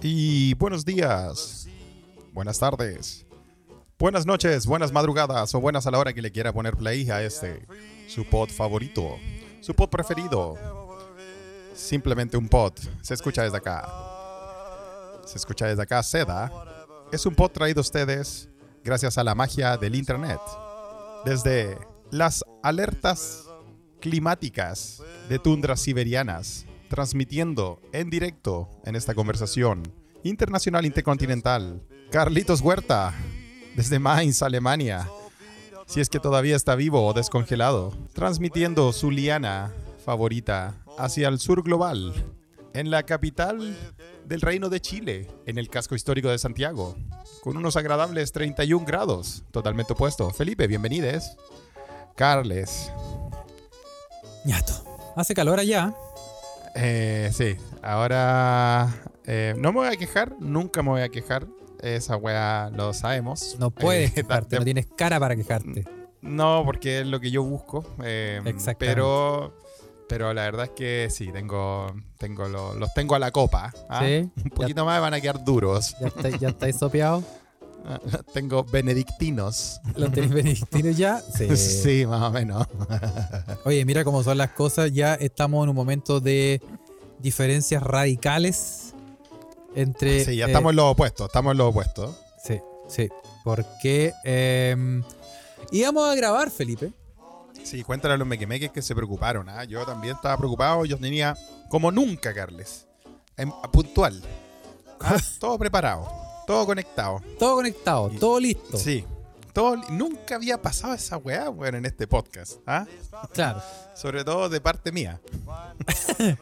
Y buenos días, buenas tardes, buenas noches, buenas madrugadas o buenas a la hora que le quiera poner play a este, su pod favorito, su pod preferido. Simplemente un pod, se escucha desde acá. Se escucha desde acá, Seda. Es un pod traído a ustedes gracias a la magia del internet. Desde las alertas climáticas de tundras siberianas transmitiendo en directo en esta conversación internacional intercontinental. Carlitos Huerta, desde Mainz, Alemania. Si es que todavía está vivo o descongelado, transmitiendo su liana favorita hacia el sur global, en la capital del Reino de Chile, en el casco histórico de Santiago, con unos agradables 31 grados, totalmente opuesto. Felipe, bienvenides. Carles. Ñato. Hace calor allá. Eh, sí, ahora eh, no me voy a quejar, nunca me voy a quejar. Esa weá lo sabemos. No puedes Eh, quejarte, no tienes cara para quejarte. No, porque es lo que yo busco. eh, Exactamente. pero, pero la verdad es que sí, tengo, tengo lo- los tengo a la copa. ¿ah? Sí, Un poquito más van a quedar duros. ya estáis ya estáis sopeados. tengo benedictinos. ¿Los tenéis benedictinos ya? Sí. Sí, más o menos. Oye, mira cómo son las cosas. Ya estamos en un momento de diferencias radicales entre. Sí, ya eh, estamos en los opuestos, estamos en los opuestos. Sí, sí. Porque eh, íbamos a grabar, Felipe. Sí, cuéntale a los mequemeques que se preocuparon. ¿ah? Yo también estaba preocupado. Yo tenía, como nunca, Carles, en- puntual. ¿ah? todo preparado, todo conectado. Todo conectado, Y- todo listo. Sí. Todo, nunca había pasado esa weá, weón, en este podcast. ¿ah? Claro. Sobre todo de parte mía.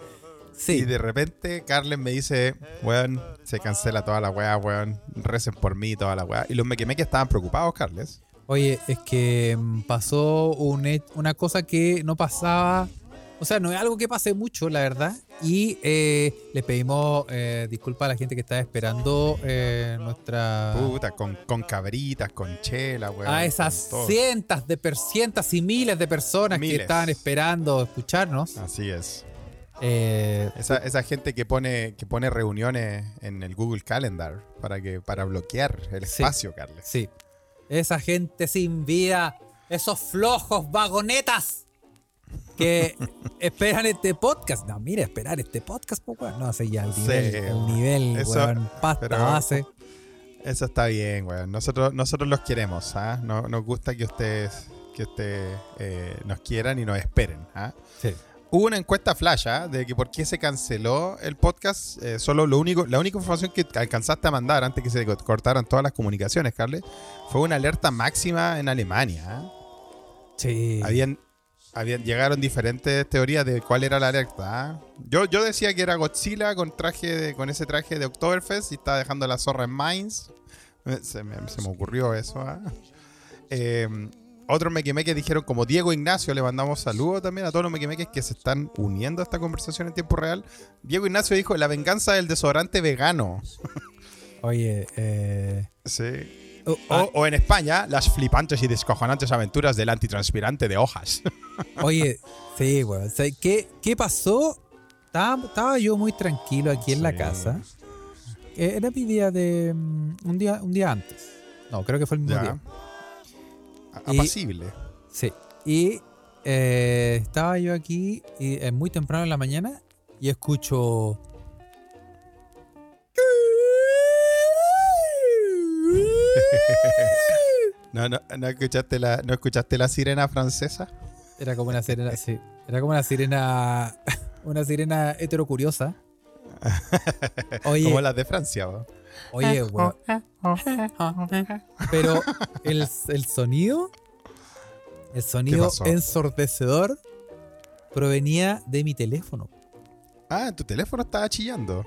Y Sí. de repente Carles me dice, weón, se cancela toda la weá, weón. Recen por mí, toda la weá. Y los mequemeques estaban preocupados, Carles. Oye, es que mm, pasó un una cosa que no pasaba. O sea, no es algo que pase mucho, la verdad. Y eh, le pedimos eh, disculpas a la gente que estaba esperando eh, nuestra. Puta, con, con cabritas, con chela, weón. a esas cientos de cientos y miles de personas Miles. que estaban esperando escucharnos. Así es. Eh, Esa, esa gente que pone, que pone reuniones en el Google Calendar para, que, para bloquear el Sí. espacio, Carles. sí. Esa gente sin vida, esos flojos vagonetas que esperan este podcast. No, mira, esperar este podcast, pues, weón. No, así ya el Sí, nivel, el nivel, eso- weón, pasta pero- base. Eso está bien, weón. Nosotros, nosotros los queremos, ¿ah? No- nos gusta que ustedes, que ustedes eh, nos quieran y nos esperen, ¿ah? Sí. Hubo una encuesta flash ¿ah? de que por qué se canceló el podcast. Eh, solo lo único, la única información que alcanzaste a mandar antes que se co- cortaran todas las comunicaciones, Carles, fue una alerta máxima en Alemania. ¿ah? Sí. Habían, habían, llegaron diferentes teorías de cuál era la alerta. ¿ah? Yo, yo decía que era Godzilla con traje de- con ese traje de Oktoberfest y estaba dejando la zorra en Mainz. Eh, Se me, se me ocurrió eso. Eh, otros mequemeques dijeron, como Diego Ignacio, le mandamos saludos también a todos los mequemeques que se están uniendo a esta conversación en tiempo real. Diego Ignacio dijo, la venganza del desodorante vegano. Oye, eh, Sí. oh, O, ah, o en España, las flipantes y descojonantes aventuras del antitranspirante de hojas. oye, sí, weón. O sea, ¿qué, ¿Qué pasó? Estaba, estaba yo muy tranquilo aquí en la casa. Eh, Era mi día de. mm, Un día, un día antes. No, creo que fue el mismo Ya. día. Y- Apacible. Sí. Y eh, estaba yo aquí y, eh, muy temprano en la mañana y escucho. ¿No, no, no escuchaste la, ¿No escuchaste la sirena francesa? Era como una sirena, sí. Era como una sirena. Una sirena heterocuriosa. Oye, Como las de Francia. ¿va? Oye, weón. Pero el, el sonido. El sonido ensordecedor provenía de mi teléfono. Ah, tu teléfono estaba chillando.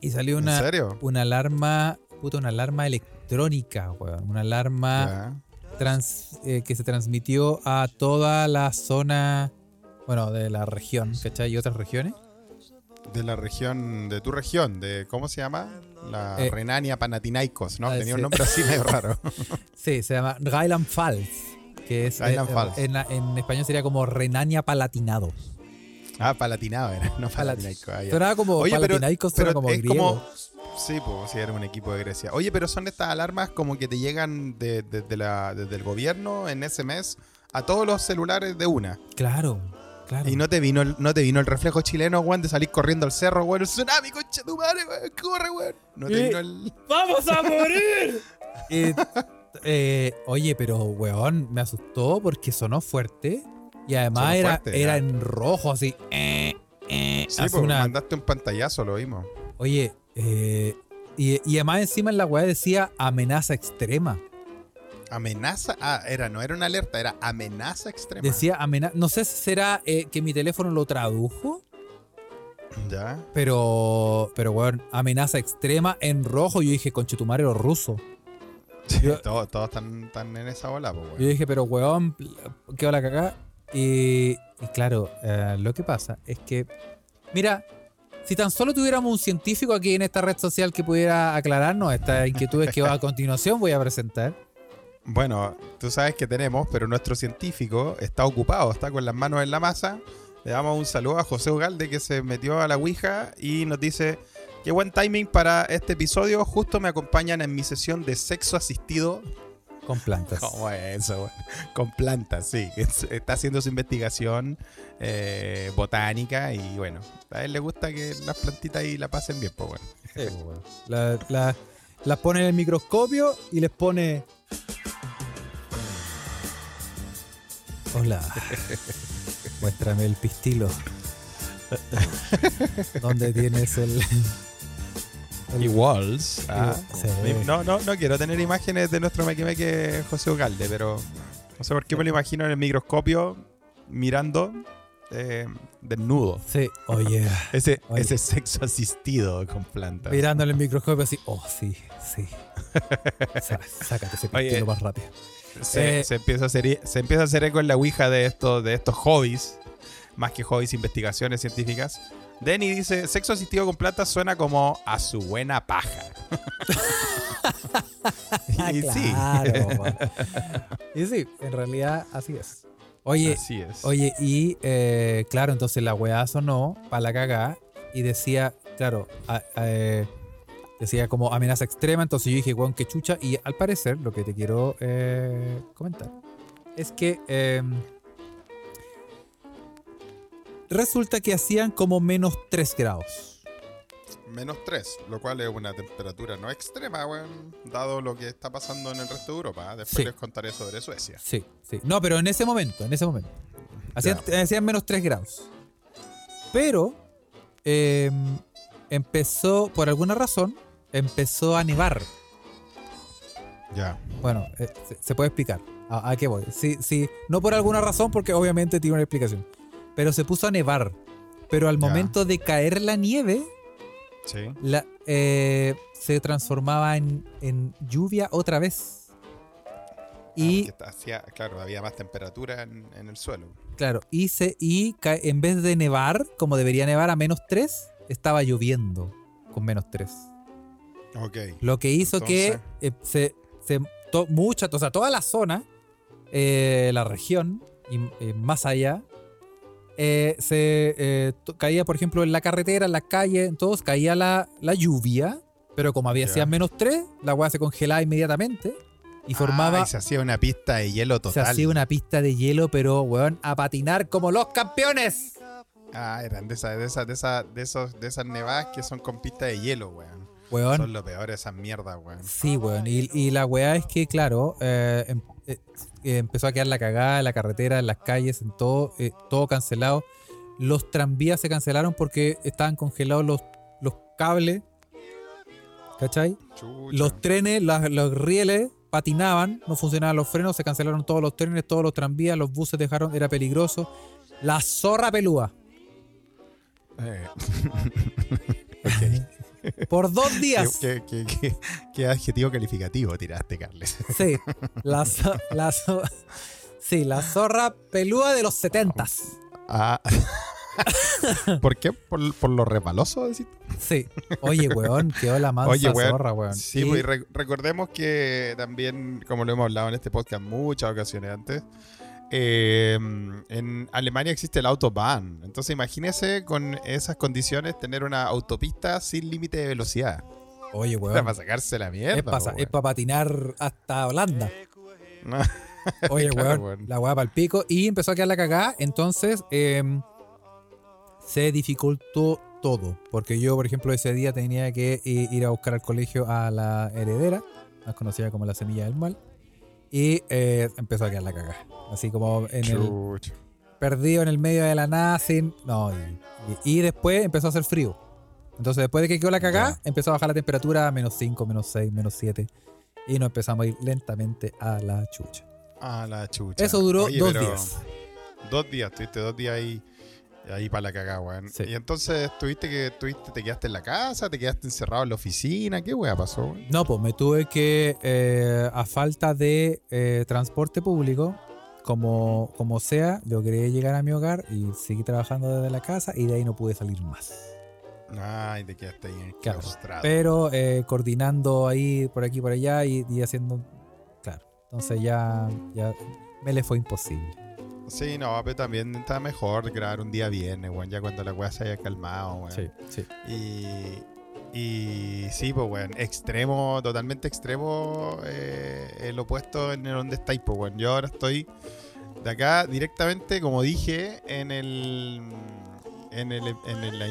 Y salió ¿En una, serio? una alarma, puta, una alarma electrónica, weón. Una alarma trans- eh, que se transmitió a toda la zona, bueno, de la región, ¿cachai? Y otras regiones. De la región, de tu región, de ¿cómo se llama? La Eh, Renania Panathinaikos, ¿no? ah, Tenía un nombre así medio raro. Sí, se llama Rheinland-Pfalz. que es Rhineland eh, Pfalz. en, español sería como Renania Palatinado. Ah, Palatinado era, no Palat- Palatinaico. ah. Sonaba como Oye, pero- como es griego. como. Sí, pues, sí, era un equipo de Grecia. Oye, pero son estas alarmas como que te llegan de- de- de la- desde el gobierno en ese mes a todos los celulares de una. Claro, claro. Y no te vino el, no te vino el reflejo chileno, weón, de salir corriendo al cerro, weón, el tsunami, concha tu madre, weón, corre, weón. No te Eh, vino el. ¡Vamos a morir! Eh, eh, oye, pero weón, me asustó porque sonó fuerte y además Sonó era, fuerte, era en rojo, así. eh, eh, Sí, pues, una- mandaste un pantallazo, lo vimos. Oye, y, y además encima en la weá decía amenaza extrema. Amenaza. Ah, era, no era una alerta, era amenaza extrema. Decía amenaza. No sé si será eh, que mi teléfono lo tradujo, Ya. pero, pero weón, amenaza extrema en rojo. Yo dije, conchetumare los rusos. Sí, Yo- todos, todos están, están en esa bola, pues, Yo weón. dije, pero weón, qué la cagá. Y, y claro, eh, lo que pasa es que, mira, si tan solo tuviéramos un científico aquí en esta red social que pudiera aclararnos estas inquietudes que a continuación voy a presentar. Bueno, tú sabes que tenemos, pero nuestro científico está ocupado, está con las manos en la masa. Le damos un saludo a José Ugalde que se metió a la Ouija y nos dice, qué buen timing para este episodio, justo me acompañan en mi sesión de sexo asistido. Con plantas. ¿Cómo es eso? güey? Con plantas, sí. Es- Está haciendo su investigación eh, botánica y bueno, a él le gusta que las plantitas ahí la pasen bien, pues bueno. Sí, pues, weón. La- la- las pone en el microscopio y les pone. Hola. Muéstrame el pistilo. ¿Dónde tienes el.? el- Walls. ah, Sí. No, no, no quiero tener imágenes de nuestro mequimeque José Ugalde, pero no sé por qué me lo imagino en el microscopio mirando eh, desnudo. Sí, oye. Ese, Oye. ese sexo asistido con plantas. Mirando en el microscopio así. Oh, sí, sí. Sácate ese pistilo más rápido. Se, Eh, se empieza a hacer, se empieza a hacer eco en la ouija de estos, de estos hobbies, más que hobbies, investigaciones científicas. Denny dice, sexo asistido con plantas suena como a su buena paja. y sí, Claro, weón. Y sí, en realidad así es. Oye, así es. Oye, y eh, claro, entonces la weá sonó para la cagá y decía, claro, a- a- eh, decía como amenaza extrema, entonces yo dije, weón, qué chucha, y al parecer lo que te quiero eh, comentar es que eh, resulta que hacían como menos 3 grados. Menos 3, lo cual es una temperatura no extrema, weón, dado lo que está pasando en el resto de Europa. ¿eh? Después Sí. les contaré sobre Suecia. Sí, sí. No, pero en ese momento, en ese momento. Hacían, hacían menos 3 grados. Pero eh, empezó, por alguna razón, empezó a nevar. Ya. Bueno, eh, se, se puede explicar. ¿A, a qué voy? Sí, sí, no por alguna razón, porque obviamente tiene una explicación. Pero se puso a nevar. Pero al Ya. momento de caer la nieve, Sí. la, eh, se transformaba en, en lluvia otra vez. Y, Ah, porque hacía, claro, había más temperatura en, en el suelo. claro, y, se, y en vez de nevar, como debería nevar a menos 3, estaba lloviendo con menos 3. Ok. Lo que hizo que eh, se, se- to- mucha, o sea, toda la zona, eh, la región y más allá, eh, se eh, caía, por ejemplo, en la carretera, en las calles, en todos, caía la, la lluvia, pero como había Ya. hacía menos 3, la weá se congelaba inmediatamente y formaba, Ah, y se hacía una pista de hielo se total. hacía una pista de hielo, pero weón, a patinar como los campeones. Ah, eran de esas, de esas, de esas, de esos, de esas nevadas que son con pista de hielo, weón. Weón, Son lo peor esas mierdas, weón. Sí, weón. Y, y la weá es que, claro, eh, em- eh, eh, empezó a quedar la cagada en la carretera, en las calles, en todo, eh, todo cancelado. Los tranvías se cancelaron porque estaban congelados los, los cables. ¿Cachai? Chucha. Los trenes, las- los rieles patinaban, no funcionaban los frenos, se cancelaron todos los trenes, todos los tranvías, los buses dejaron, era peligroso. La zorra pelúa. Eh. ok. Por dos ¿Qué, días. qué, qué, qué- qué adjetivo calificativo tiraste, Carles? Sí, la, la sí, la zorra pelúa de los setentas. Ah, ¿Por qué? ¿Por, por lo resbaloso? Sí. Oye, weón, quedó la mansa Oye, weón, zorra, weón. Sí, Y- pues, recordemos que también, como lo hemos hablado en este podcast muchas ocasiones antes, eh, en Alemania existe el Autobahn. Entonces imagínese con esas condiciones tener una autopista sin límite de velocidad. Oye, weón. para sacarse la mierda. Es para es patinar hasta Holanda. Oye, Claro, weón, weón. la weá para el pico. Y empezó a quedar la cagada. Entonces, em, se dificultó todo. Porque yo, por ejemplo, ese día tenía que ir a buscar al colegio a la heredera, más conocida como la semilla del mal. Y eh, empezó a quedar la cagada. Así como en el, perdido en el medio de la nada, sin. No, y, y- y después empezó a hacer frío. Entonces, después de que quedó la cagada, empezó a bajar la temperatura a menos 5, menos 6, menos 7. Y nos empezamos a ir lentamente a la chucha. Ah, la chucha. Eso duró Oye, dos días. Dos días, tuviste dos días ahí, ahí para la cagada, weón. Sí. Y entonces tuviste que, tuviste, te quedaste en la casa, te quedaste encerrado en la oficina, ¿qué weá pasó? weón? No, pues me tuve que, eh, a falta de eh, transporte público, como, como sea, logré llegar a mi hogar y seguí trabajando desde la casa y de ahí no pude salir más. Ay, te quedaste ahí Claro. Pero eh, coordinando ahí, por aquí, por allá y, y haciendo... Claro, entonces ya, ya me le fue imposible. Sí, no, pero también está mejor grabar un día viernes, weón, ya cuando la weá se haya calmado, weón. Sí, sí. Y, y sí, pues, weón, extremo, totalmente extremo, eh, el opuesto en el donde estáis, pues, weón. Yo ahora estoy de acá directamente, como dije, en el. En, el, en, el-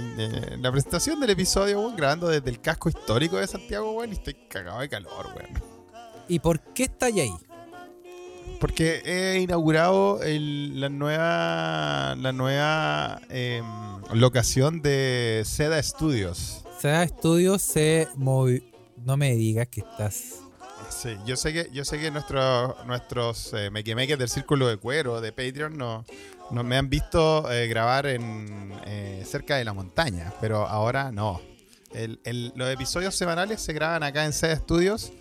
en la presentación del episodio, weón, grabando desde el casco histórico de Santiago, weón, y estoy cagado de calor, weón. ¿Y por qué estáis ahí? Porque he inaugurado el- la nueva, la nueva em, locación de Seda Studios. Sea estudio, se movi... No me digas que estás... Sí, yo sé que, yo sé que nuestros nuestros eh, mequemeques del Círculo de Cuero de Patreon no, no me han visto eh, grabar en eh, cerca de la montaña, pero ahora no. El- el- los episodios semanales se graban acá en Seda Studios,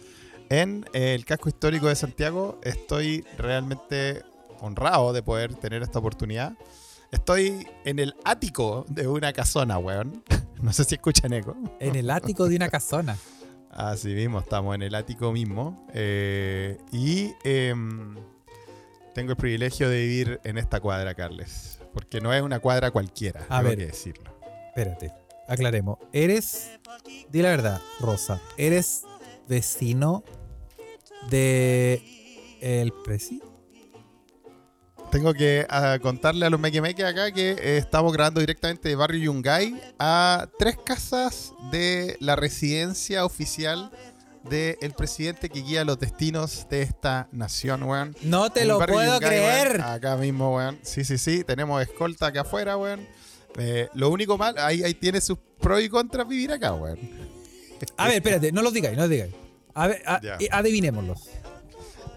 en eh, el casco histórico de Santiago. Estoy realmente honrado de poder tener esta oportunidad. Estoy en el ático de una casona, weón. No sé si escuchan eco. En el ático de una casona. Así mismo, estamos en el ático mismo. eh, y em, tengo el privilegio de vivir en esta cuadra, Carles. Porque no es una cuadra cualquiera, A tengo ver. que decirlo. Espérate, aclaremos. Eres, di la verdad, Rosa, eres vecino de el presi. Tengo que ah, contarle a los mequemeques acá que eh, estamos grabando directamente de Barrio Yungay a tres casas de la residencia oficial del presidente que guía los destinos de esta nación, weón. No te lo puedo Yungay, creer. weón, acá mismo, weón. Sí, sí, sí. Tenemos escolta acá afuera, weón. Eh, lo único mal, ahí, ahí tiene sus pros y contras vivir acá, weón. A ver, espérate, no los digáis, no los digáis. A ver, a- Ya. y adivinémoslos.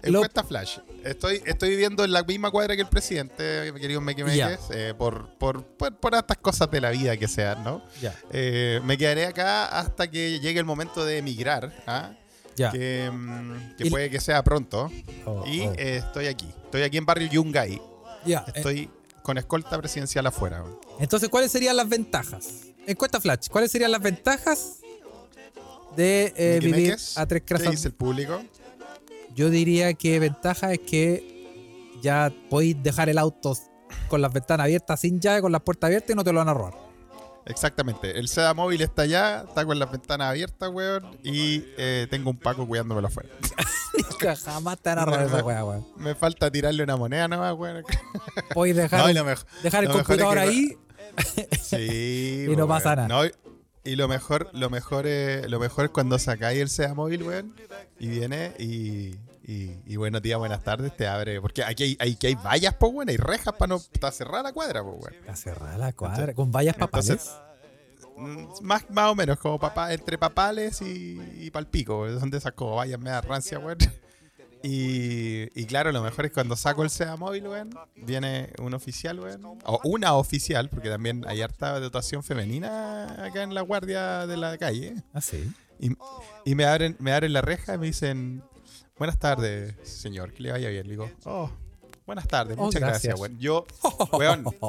Lo- Encuesta Flash. Estoy, estoy viviendo en la misma cuadra que el presidente, queridos mequemeques, eh, por, por, por, por estas cosas de la vida que sean, ¿no? Ya, Eh, me quedaré acá hasta que llegue el momento de emigrar, ¿ah? ya. que, mm, que puede que sea pronto. Oh, Y oh. eh, estoy aquí. Estoy aquí en Barrio Yungay. Ya, eh, Estoy con escolta presidencial afuera. entonces, ¿cuáles serían las ventajas? Encuesta Flash, ¿cuáles serían las ventajas de eh, vivir a tres ¿Qué casas? dice el público? Yo diría que ventaja es que ya podéis dejar el auto con las ventanas abiertas sin llave, con las puertas abiertas y no te lo van a robar. Exactamente. El SEDA móvil está allá, está con las ventanas abiertas, weón. Y eh, tengo un Paco cuidándomelo afuera. Nunca jamás te van a robar esa weá, weón. Me falta tirarle una moneda nomás, weón. Podéis dejar, No, dejar el es computador que- ahí. Sí. Y no po, pasa nada. No, y- lo mejor, lo mejor es, lo mejor es cuando sacáis el SEA móvil, weón. Y viene y, y, y buenos días, buenas tardes, te abre. Porque aquí hay, hay, aquí hay vallas, pues, weón. Hay rejas para no para cerrar la cuadra, pues, weón. A cerrar la cuadra. Con vallas papales. Entonces, Mm, Más, más o menos, como papá, entre papales y, y palpico. weón. Son de esas como vallas media rancia, weón. Y, y claro, lo mejor es cuando saco el SEA móvil, weón. Viene un oficial, weón. O una oficial, porque también hay harta dotación femenina acá en la guardia de la calle. Ah, sí. Y, y me abren, me abren la reja y me dicen, buenas tardes, señor, que le vaya bien. Le digo, oh, buenas tardes, Oh, muchas gracias, gracias. weón. Yo, weón,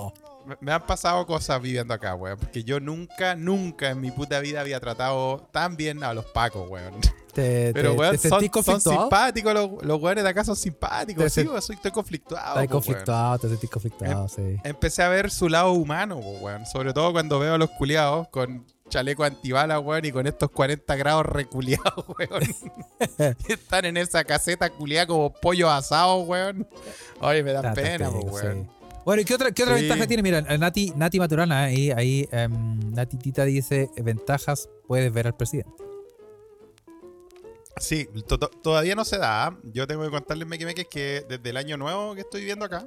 me- han pasado cosas viviendo acá, weón. Porque yo nunca, nunca en mi puta vida había tratado tan bien a los pacos, weón. ¿Te, Pero, te- weón, te son, son simpáticos, los, los weones de acá son simpáticos. Te Sí, weón, soy, estoy conflictuado. Weón. conflictuado, te sentís conflictuado, sí. Empecé a ver su lado humano, weón. Sobre todo cuando veo a los culiados con chaleco antibalas, weón, y con estos 40 grados reculiados, weón. Están en esa caseta culiada como pollo asado, weón. Oye, me da está pena, feo, weón. sí. Bueno, ¿y qué otra, qué otra Sí. ventaja tiene? Mira, eh, Nati, Nati Maturana, ahí, ahí em, Nati Tita dice, ventajas, puedes ver al presidente. Sí, to- to- todavía no se da. Yo tengo que contarles, Meque Meque, que desde el año nuevo que estoy viviendo acá,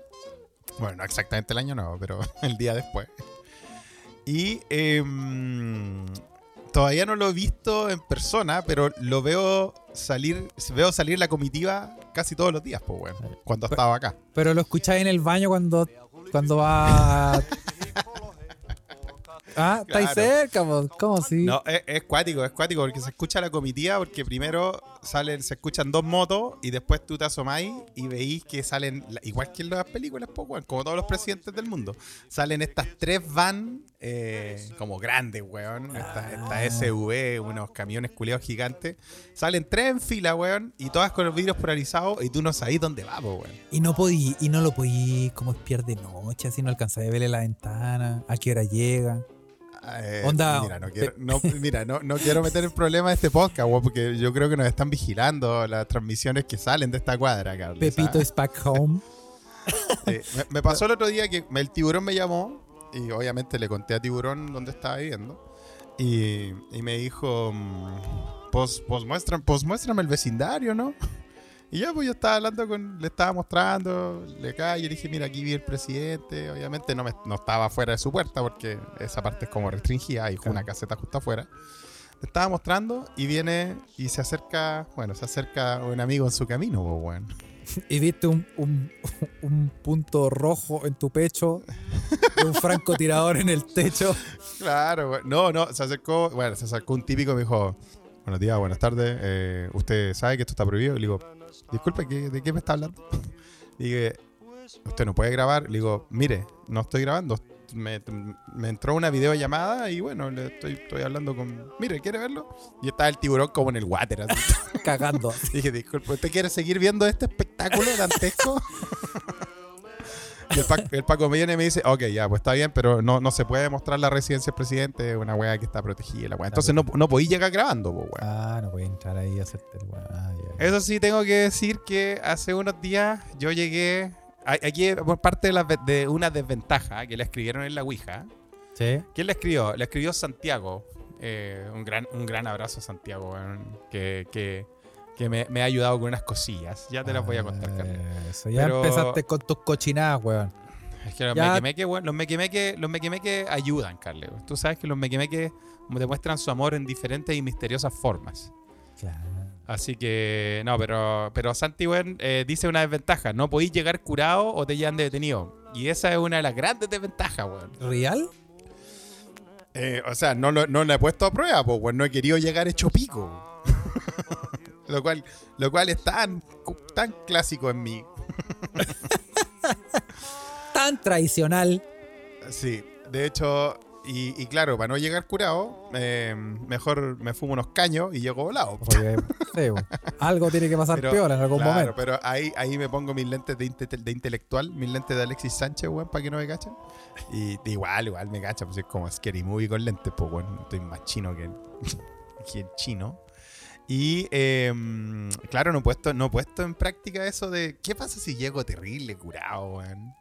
bueno, no exactamente el año nuevo, pero el día después. Y em, todavía no lo he visto en persona, pero lo veo salir, veo salir la comitiva casi todos los días, pues, bueno, cuando estaba acá. Pero lo escucháis en el baño cuando, cuando va... ah, estáis Claro. cerca, po. ¿cómo así? No, es, es cuático, es cuático, porque se escucha la comitiva, porque primero salen, se escuchan dos motos y después tú te asomáis y veís que salen, igual que en las películas, po, weón, como todos los presidentes del mundo, salen estas tres van eh, como grandes, weón, esta, esta Ah. SV, unos camiones culeados gigantes, salen tres en fila, weón, y todas con los vidrios polarizados y tú no sabés dónde va, po, weón. Y no podí, y no lo podí como espiar de noche, así no alcanzáis a verle la ventana, a qué hora llega. Eh, Onda, Mira, no quiero, no, mira no, no quiero meter en problema este podcast, weón, porque yo creo que nos están vigilando las transmisiones que salen de esta cuadra, Carlos. Pepito ¿ah? is back home. Sí, me, me pasó el otro día que el tiburón me llamó y obviamente le conté a tiburón dónde estaba viviendo y, y me dijo, mm, pues, pues, muestran, pues muéstrame el vecindario, ¿no? Y ya, pues yo estaba hablando con, le estaba mostrando, le cae y le dije, mira, aquí vi el presidente, obviamente no, me, no estaba fuera de su puerta porque esa parte es como restringida, hay una caseta justo afuera. Le estaba mostrando y viene y se acerca, bueno, se acerca un amigo en su camino, pues, bueno. Y viste un, un, un punto rojo en tu pecho, y un francotirador en el techo. Claro, no, no, se acercó, bueno, se acercó un típico y me dijo, buenos días, buenas tardes, eh, ¿usted sabe que esto está prohibido? Y le digo, disculpe, ¿qué- ¿de qué me está hablando? Le dije, usted no puede grabar. Le digo, mire, no estoy grabando. Me, me entró una videollamada y bueno, le estoy, estoy hablando con... Mire, ¿quiere verlo? Y estaba el tiburón como en el water. así. Cagando. Dije, disculpe, ¿usted quiere seguir viendo este espectáculo dantesco? Y el Paco, el Paco me viene y me dice, ok, ya, pues está bien, pero no, no se puede mostrar la residencia del presidente, es una weá que está protegida. La weá. Entonces no, no podí llegar grabando, weón. Ah, no puede entrar ahí a hacerte el weón. Ah. Eso sí, tengo que decir que hace unos días yo llegué. Aquí, por parte de, la- de una desventaja que le escribieron en la Ouija. ¿Sí? ¿Quién le escribió? Le escribió Santiago. Eh, un, gran, un gran abrazo, Santiago, que, que, que me, me ha ayudado con unas cosillas. Ya te las voy a contar, Carlos. Eso, ya Pero- empezaste con tus cochinadas, weón. Es que los mequimeques, weón, los mequimeques, los ayudan, Carlos. Tú sabes que los mequimeques demuestran su amor en diferentes y misteriosas formas. Claro. Así que, no, pero, pero Santi, weón, eh, dice una desventaja. No podéis llegar curado o te llevan de detenido. Y esa es una de las grandes desventajas, weón. ¿Real? Eh, o sea, no lo, no lo he puesto a prueba, pues, weón. No he querido llegar hecho pico. lo, cual, lo cual es tan, tan clásico en mí. Tan tradicional. Sí, de hecho, y, y claro, para no llegar curado, eh, mejor me fumo unos caños y llego volado. Porque, sí, weón. algo tiene que pasar Pero, peor en algún claro, momento. pero ahí, ahí me pongo mis lentes de, inte- de intelectual, mis lentes de Alexis Sánchez, weón, para que no me cachen. Y igual, igual me cachan, pues es como Scary Movie con lentes, pues, weón. Estoy más chino que el, que el chino. Y em, claro, no he, puesto, no he puesto en práctica eso de ¿qué pasa si llego terrible curado, weón?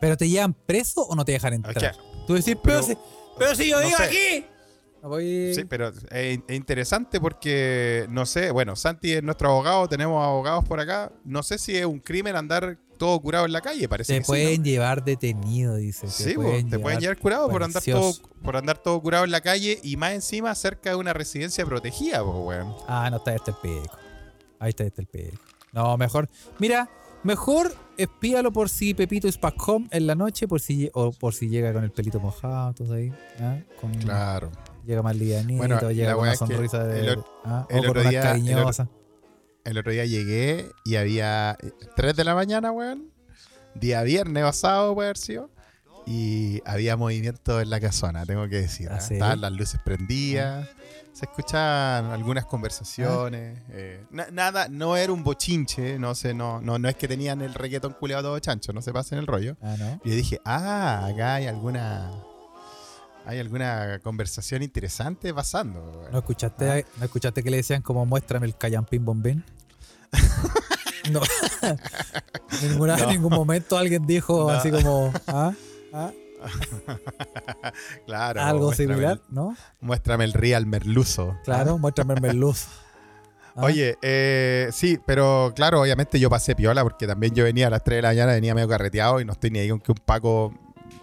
¿Pero te llevan preso o no te dejan entrar? que- Tú decís, pero, pero- si, pero si yo no digo sé. aquí. Voy- Sí, pero es, es interesante porque, no sé, bueno, Santi es nuestro abogado, tenemos abogados por acá. No sé si es un crimen andar todo curado en la calle, parece Te que sí, pueden ¿no? llevar detenido, dice. Sí, po, te pueden llevar curado por andar, todo, por andar todo curado en la calle y más encima cerca de una residencia protegida, po, weón. Ah, no, está este el pico. Ahí está este el pico. No, mejor. Mira, mejor espíalo por si Pepito es back home en la noche, por si, o por si llega con el pelito mojado, entonces ahí. ¿ah? Con- Claro. Llega más livianito, Bueno, llega con una sonrisa de. el o- ¿ah? el o con otro día- el otro- cariñosa. El otro día llegué y había 3 de la mañana, weón. Día viernes pasado, sido. y había movimiento en la casona, tengo que decir. ¿Ah, ¿eh? Estaban las luces prendidas, se escuchaban algunas conversaciones. eh, na- nada, no era un bochinche, no sé, no, no, no es que tenían el reggaetón culeado todo chancho, no se pasen el rollo. Ah, ¿no? Y yo dije, ah, acá hay alguna. Hay alguna conversación interesante pasando. ¿No escuchaste, ¿No escuchaste que le decían como muéstrame el callampín bombín? no. En ningún momento alguien dijo así como ¿ah? ¿Ah? Claro. algo similar, el- ¿no? muéstrame el real merluzo. Claro, muéstrame el merluz. Ah. Oye, eh, sí, pero claro, obviamente yo pasé piola porque también yo venía a las 3 de la mañana, venía medio carreteado y no estoy ni ahí con que un Paco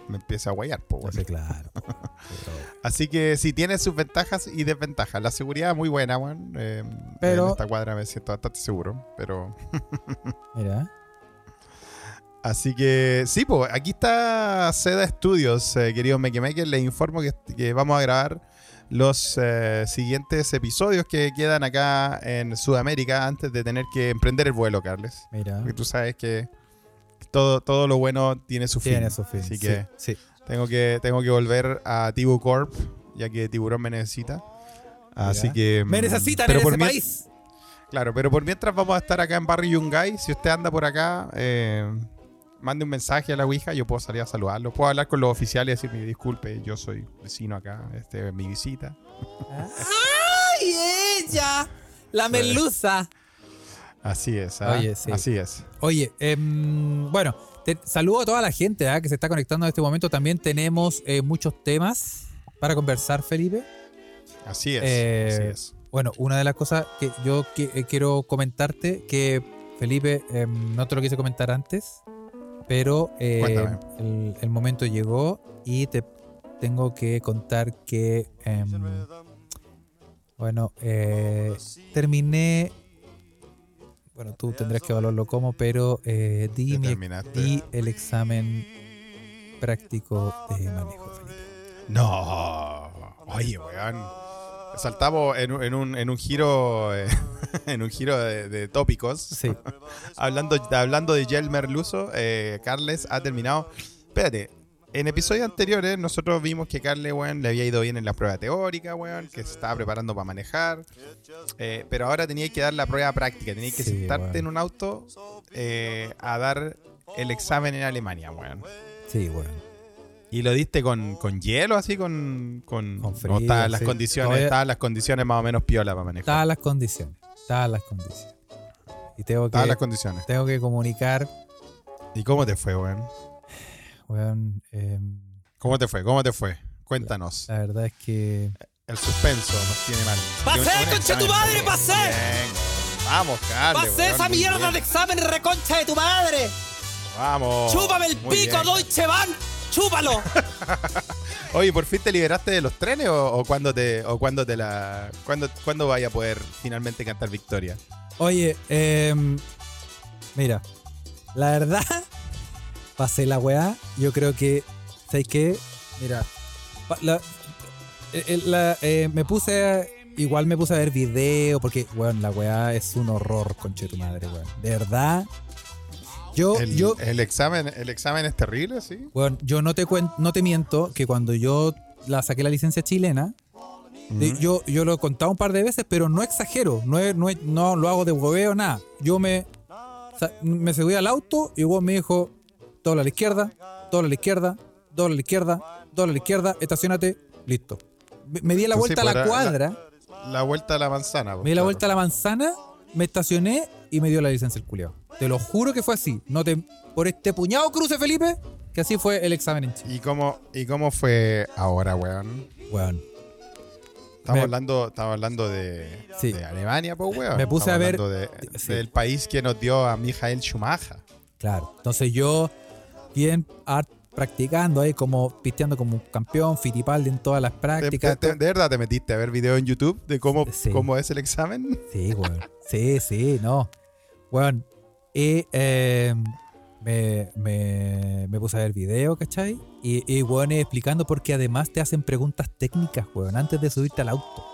me empiece a guayar. po, weón. Sí, claro. Así que sí, tiene sus ventajas y desventajas. La seguridad muy buena, weón. Eh, Pero- En esta cuadra me siento bastante seguro, pero... Mira. Así que sí, pues aquí está Seda Studios, eh, querido Mequemeque. Les informo que, que vamos a grabar los eh, siguientes episodios que quedan acá en Sudamérica antes de tener que emprender el vuelo, Carles. Mira. Porque tú sabes que todo, todo lo bueno tiene su fin. Tiene su fin. Así sí, que sí. tengo que tengo que volver a Tibu Corp, ya que Tiburón me necesita. Así que. Me mm, necesitan pero en por ese país. Claro, pero por mientras vamos a estar acá en Barrio Yungay. Si usted anda por acá, eh, mande un mensaje a la Ouija. Yo puedo salir a saludarlo. Puedo hablar con los oficiales y decirme, disculpe, yo soy vecino acá. Este es mi visita. ¡Ay, ella! La merluza. Así es. ¿ah? Oye, sí. Así es. Oye, em, bueno, te- saludo a toda la gente ¿ah? que se está conectando en este momento. También tenemos eh, muchos temas para conversar, Felipe. Así es. Eh, así es. Bueno, una de las cosas que yo eh, quiero comentarte, que Felipe, em, no te lo quise comentar antes, pero eh, el, el momento llegó y te tengo que contar que, em, bueno, eh, terminé, bueno, tú tendrás que evaluarlo como, pero eh, di, mi- di el examen práctico de manejo, Felipe. No. Oye, weón. Saltamos en, un- en un, en un giro. eh, en un giro de, de tópicos. Sí, Hablando, hablando de Gel Merluzo, eh, Carles ha terminado. Espérate, en episodios anteriores nosotros vimos que Carles, weón, le había ido bien en la prueba teórica, weón, que se estaba preparando para manejar. Eh, pero ahora tenía que dar la prueba práctica, tenía que Sí, sentarte weón. en un auto eh, a dar el examen en Alemania, weón. sí, bueno. ¿Y lo diste con, con hielo, así, con... con, Con frío, estaban las sí. condiciones, Todavía- estaban las condiciones más o menos piola para manejar? Estaban las condiciones. Estaban las condiciones. Y tengo que, Estaban las condiciones. tengo que comunicar, ¿Y cómo te fue, weón? weón, em, ¿Cómo te fue? ¿Cómo te fue? Cuéntanos. la verdad es que. El suspenso nos tiene mal. ¡Pasé, concha tu examen madre, pasé! Bien. Vamos, Carles. ¡Pasé weón, esa mierda bien. de examen reconcha de tu madre! Vamos. ¡Chúpame el pico, bien. Deutsche Bahn! ¡Chúpalo! Oye, ¿por fin te liberaste de los trenes o, o cuándo te o cuándo te la cuándo, cuándo vaya a poder finalmente cantar victoria? Oye, em, mira, la verdad, pasé la weá. Yo creo que, ¿sabes qué? Mira, la- eh, eh, la- eh, me puse, a- igual me puse a ver video, porque, weón, la weá es un horror, conche tu madre, weón. De verdad, yo, El, yo, el examen el examen es terrible, sí. Bueno, yo no te cuen- no te miento que cuando yo la saqué la licencia chilena, yo, yo lo he contado un par de veces, pero no exagero, no, no, no lo hago de hueveo, nada. Yo me, me subí al auto y vos me dijo, dobla a la izquierda, dobla a la izquierda, dobla a la izquierda, dobla a la izquierda, estacionate, listo. Me, me di la vuelta a la cuadra, La vuelta a la manzana. me di la claro. vuelta a la manzana, me estacioné y me dio la licencia el culiao. Te lo juro que fue así. No te, por este puñado cruce, Felipe, que así fue el examen en Chile. ¿Y cómo, ¿Y cómo fue ahora, weón? Weón. Estamos Me- hablando, estamos hablando de, Sí. de Alemania, pues, weón. Me puse Estamos a ver- hablando de- sí. del país que nos dio a Michael Schumacher. Claro. Entonces yo, bien art- practicando ahí, como pisteando como un campeón, Fittipaldi en todas las ¿De, prácticas. de- de verdad te metiste a ver video en YouTube de cómo, Sí. cómo es el examen? Sí, weón. Sí, sí, no. Weón. Y eh, me, me, me puse a ver video, ¿cachai? Y, y weón, explicando porque además te hacen preguntas técnicas, weón, antes de subirte al auto.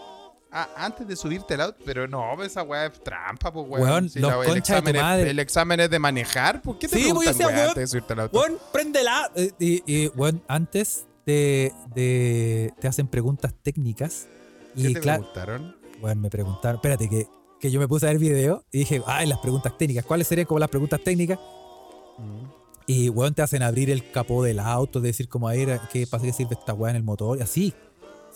Ah, antes de subirte al auto, pero no, esa weá es trampa, pues weón. Weón, Si los la- el, concha de tu examen es, madre. el examen es de manejar, ¿por qué te Sí, preguntan decía, weá weón, antes de subirte al auto? Weón, préndela. Eh, Y, y, weón, antes de, de- Te hacen preguntas técnicas. ¿Qué Y te claro, preguntaron? weón, me preguntaron. Espérate, que, que yo me puse a ver video y dije, ay, las preguntas técnicas. ¿Cuáles serían como las preguntas técnicas? Mm. Y, weón, te hacen abrir el capó del auto, decir como ahí, ¿qué pasa que sirve esta weá en el motor? Y así.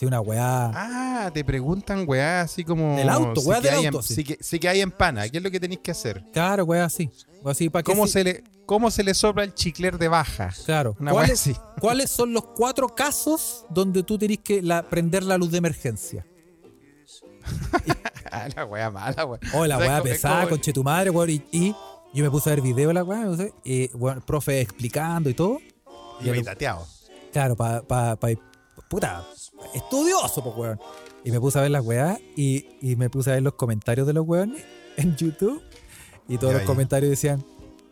Sí, una weá. Ah, te preguntan weá así como. Del auto, sí weá del auto, En, sí. sí, que, sí que hay en pana. ¿Qué es lo que tenéis que hacer? Claro, weá, así. Para que ¿Cómo sí- se, le, ¿Cómo se le sopla el chicler de baja? Claro. Una weá ¿Cuáles, así. ¿Cuáles son los cuatro casos donde tú tenés que la- prender la luz de emergencia? Ah, la weá mala, weá. Oh, la weá pesada, como- conche tu madre, weón. Y, y yo me puse a ver video de la weá, no sé, y bueno, el profe explicando y todo. Y ahí tateado. Claro, para pa, pa- puta, estudioso, pues, weón. Y me puse a ver las weas y, y me puse a ver los comentarios de los weones en YouTube. Y todos Ya, los ya. comentarios decían,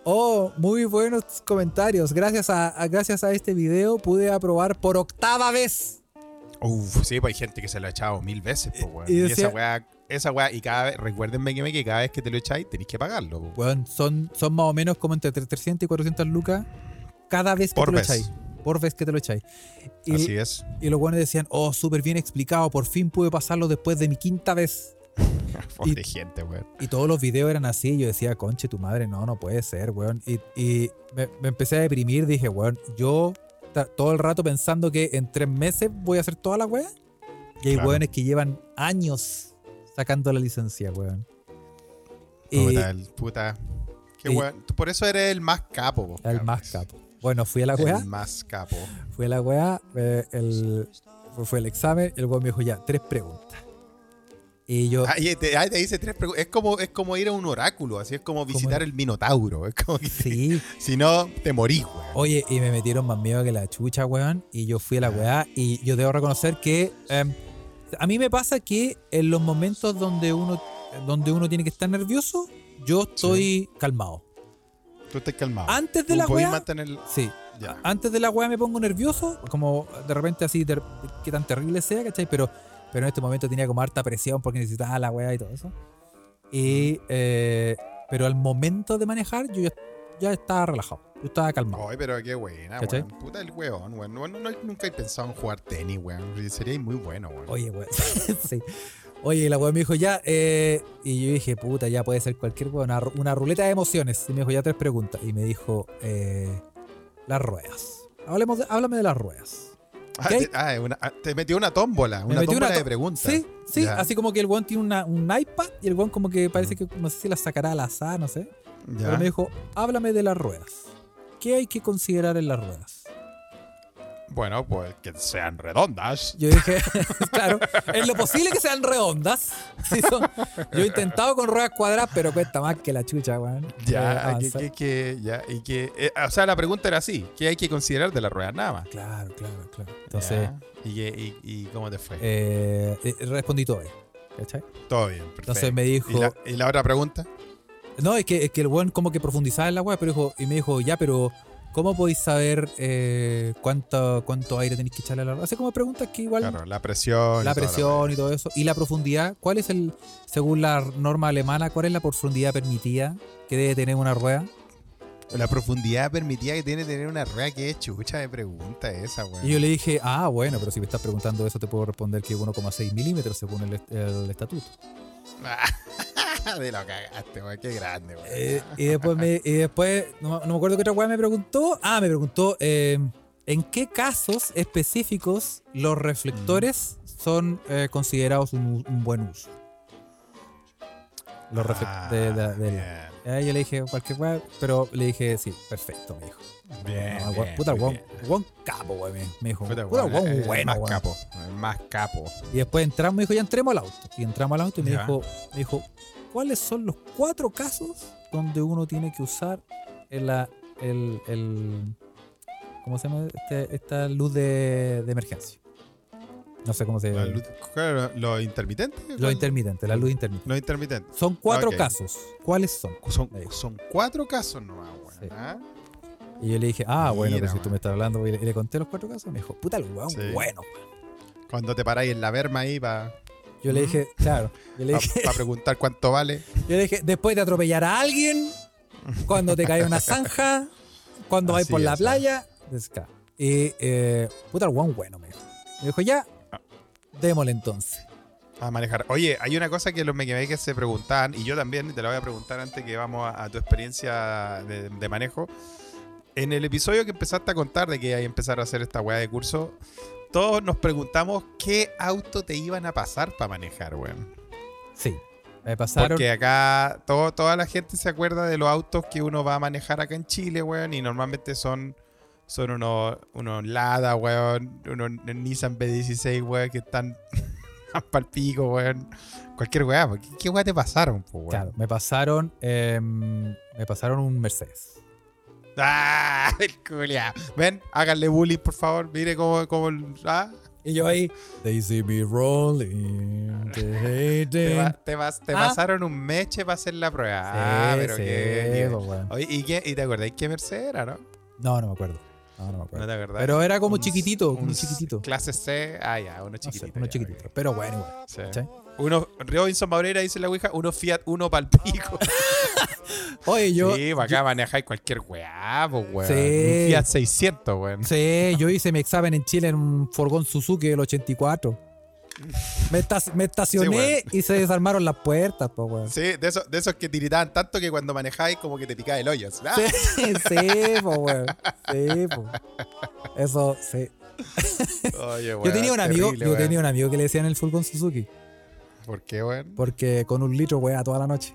oh, muy buenos comentarios. Gracias a, a- gracias a este video pude aprobar por octava vez. Uf, sí, pues hay gente que se lo ha echado mil veces, pues, weón. Y Y, decía- esa weá, esa weá, y cada vez, recuérdenme que, me, que cada vez que te lo echáis tenéis que pagarlo. Weón, son, son más o menos como entre 300 y 400 lucas cada vez que Por te lo echáis. Por vez que te lo echáis. Y, Así es. y los weones decían, oh, súper bien explicado, por fin pude pasarlo después de mi quinta vez. Pobre gente, weón. Y todos los videos eran así. Yo decía, conche, tu madre, no, no puede ser, weón. Y, y me, me empecé a deprimir. Dije, weón, yo todo el rato pensando que en tres meses voy a hacer toda la weá. Y hay Claro. weones que llevan años sacando la licencia, weón. Y Puta, el puta. Qué y- weón. Por eso eres el más capo, po, el más capo. Bueno, fui a la weá. Más capo. Fui a la weá. eh, el, fue, el examen. El weón me dijo, ya, tres preguntas. Y yo, Ahí te, ahí te dice tres preguntas. Es como, es como ir a un oráculo, así es como visitar el Minotauro. Es como que sí. si no, te morís, weón. Oye, y me metieron más miedo que la chucha, weón. Y yo fui a la weá. Y yo debo reconocer que em, a mí me pasa que en los momentos donde uno, donde uno tiene que estar nervioso, yo estoy calmado. Tú estás calmado. Antes de Tú la weá. mantener- Sí. Ya. Antes de la weá me pongo nervioso, como de repente así, de, que tan terrible sea, ¿cachai? Pero, pero en este momento tenía como harta presión porque necesitaba la weá y todo eso. Y, eh, pero al momento de manejar, yo ya, ya estaba relajado. Yo estaba calmado. Ay, pero qué buena, ¿Cachai? weón. Puta el weón, weón. No, no- no- nunca he pensado en jugar tenis, weón. Sería muy bueno, weón. Oye, weón. sí. Oye, y la weá me dijo ya, eh, y yo dije, puta, ya puede ser cualquier weá, una, una ruleta de emociones. Y me dijo, ya tres preguntas. Y me dijo, eh, las ruedas. Hablemos de, háblame de las ruedas. Ah, te, ah, una- ah, te metió una tómbola, una tómbola to- de preguntas. Sí, sí, Ya. así como que el weón tiene una- un iPad y el weón como que parece que, no sé si la sacará al azar, no sé. Ya. Pero me dijo, háblame de las ruedas. ¿Qué hay que considerar en las ruedas? Bueno, pues que sean redondas. Yo dije, claro, en lo posible que sean redondas. Son- Yo he intentado con ruedas cuadradas, pero cuesta más que la chucha, weón. Ya, que, que, que- ya, y que, eh, o sea, la pregunta era así, ¿qué hay que considerar de la rueda? Nada más. Claro, claro, claro. Entonces. ¿Y, y, y cómo te fue? eh, eh, respondí todo bien. ¿Cachai? Todo bien, perfecto. Entonces me dijo, ¿Y la, y la otra pregunta? no, es que, es que el weón como que profundizaba en la weá, pero dijo, y me dijo, ya, pero ¿cómo podéis saber eh, cuánto, cuánto aire tenéis que echarle a la rueda? Hace como preguntas que igual Claro, la presión. la presión y todo eso. Y la profundidad, ¿cuál es el, según la norma alemana, cuál es la profundidad permitida que debe tener una rueda? La profundidad permitía que tiene tener una rueda que es chucha de pregunta esa, weón. Y yo le dije, ah, bueno, pero si me estás preguntando eso, te puedo responder que 1,6 milímetros según el, est- el estatuto. de lo cagaste, weón. Qué grande, weón. Eh, y después, me, y después no, me- no me acuerdo qué otra weá me preguntó. Ah, me preguntó, eh, ¿en qué casos específicos los reflectores son eh, considerados un, buen uso? Los reflectores de, de- de- Ah, Eh, yo le dije cualquier weá, pero le dije, sí, perfecto, me dijo. bien, No, bien, puta, weón capo, weón, me- dijo. Puta, weón el bueno, más capo, más capo. Y después entramos, me dijo, ya entremos al auto. Y entramos al auto y me Ya. dijo, me dijo, ¿cuáles son los cuatro casos donde uno tiene que usar el, el, el- ¿cómo se llama? Este- esta luz de, de emergencia. No sé cómo se La llama. Los intermitentes. Los intermitentes, la luz intermitente. Los intermitentes. Son cuatro casos. ¿Cuáles son? Son, son cuatro casos nomás. Sí. ¿ah? Y yo le dije, ah, bueno, Mira, pues si tú me estás hablando, y le, y le conté los cuatro casos, me dijo, puta, el weón, Sí. bueno. Cuando te paráis en la berma ahí para Yo le dije, claro, yo le dije, Para preguntar cuánto vale. yo le dije, después de atropellar a alguien, cuando te cae una zanja, cuando vais por la es, playa, es claro. Y, eh, puta, el guan bueno, me dijo. Me dijo, ya, démosle entonces. A manejar. Oye, hay una cosa que los que se preguntaban, y yo también te la voy a preguntar antes que vamos a, a tu experiencia de, de manejo. En el episodio que empezaste a contar de que hay empezar a hacer esta weá de curso, todos nos preguntamos qué auto te iban a pasar para manejar, weón. Sí, me pasaron. Porque acá todo, toda la gente se acuerda de los autos que uno va a manejar acá en Chile, weón, y normalmente son, son unos, unos Lada, weón, unos Nissan B16, weón, que están pal pico, weón. Cualquier weá, ¿qué, qué weá te pasaron, po, weón? Claro, me pasaron, em, me pasaron un Mercedes. ¡Ah! El culiao. Ven, háganle bullying, por favor. Mire cómo, cómo ah, Y yo ahí, they see me rolling, they te, va- te vas- te Ah. pasaron un meche para hacer la prueba. ah, Sí, pero sí, qué. pues, weón. Oye, ¿y, qué, ¿y te acordáis qué Mercedes era, no? No, no me acuerdo. No, no me No acuerdo. te acordás. Pero era como Un- chiquitito, como un chiquitito. Clase C. Ah, ya, uno No sé, chiquitito. uno ya, chiquitito. ok. Pero bueno, igual. Sí. Uno, Robinson Mabrera dice la Ouija, uno Fiat, uno pal pico. Oye, yo. sí, para acá manejáis cualquier weá, pues weón. Sí. Un Fiat 600, weón. Sí, yo hice mi examen en Chile en un furgón Suzuki del 84. Me, me estacioné Sí, y se desarmaron las puertas, pues, weón. Sí, de esos, de esos que tiritaban tanto que cuando manejáis como que te picaba el hoyo. Sí, sí, pues, weón. Sí, pues. Eso, sí. Oye, Yo weón, tenía un amigo, terrible, yo tenía un amigo que le decían el furgón Suzuki. ¿Por qué, weón? Porque con un litro, weón, toda la noche.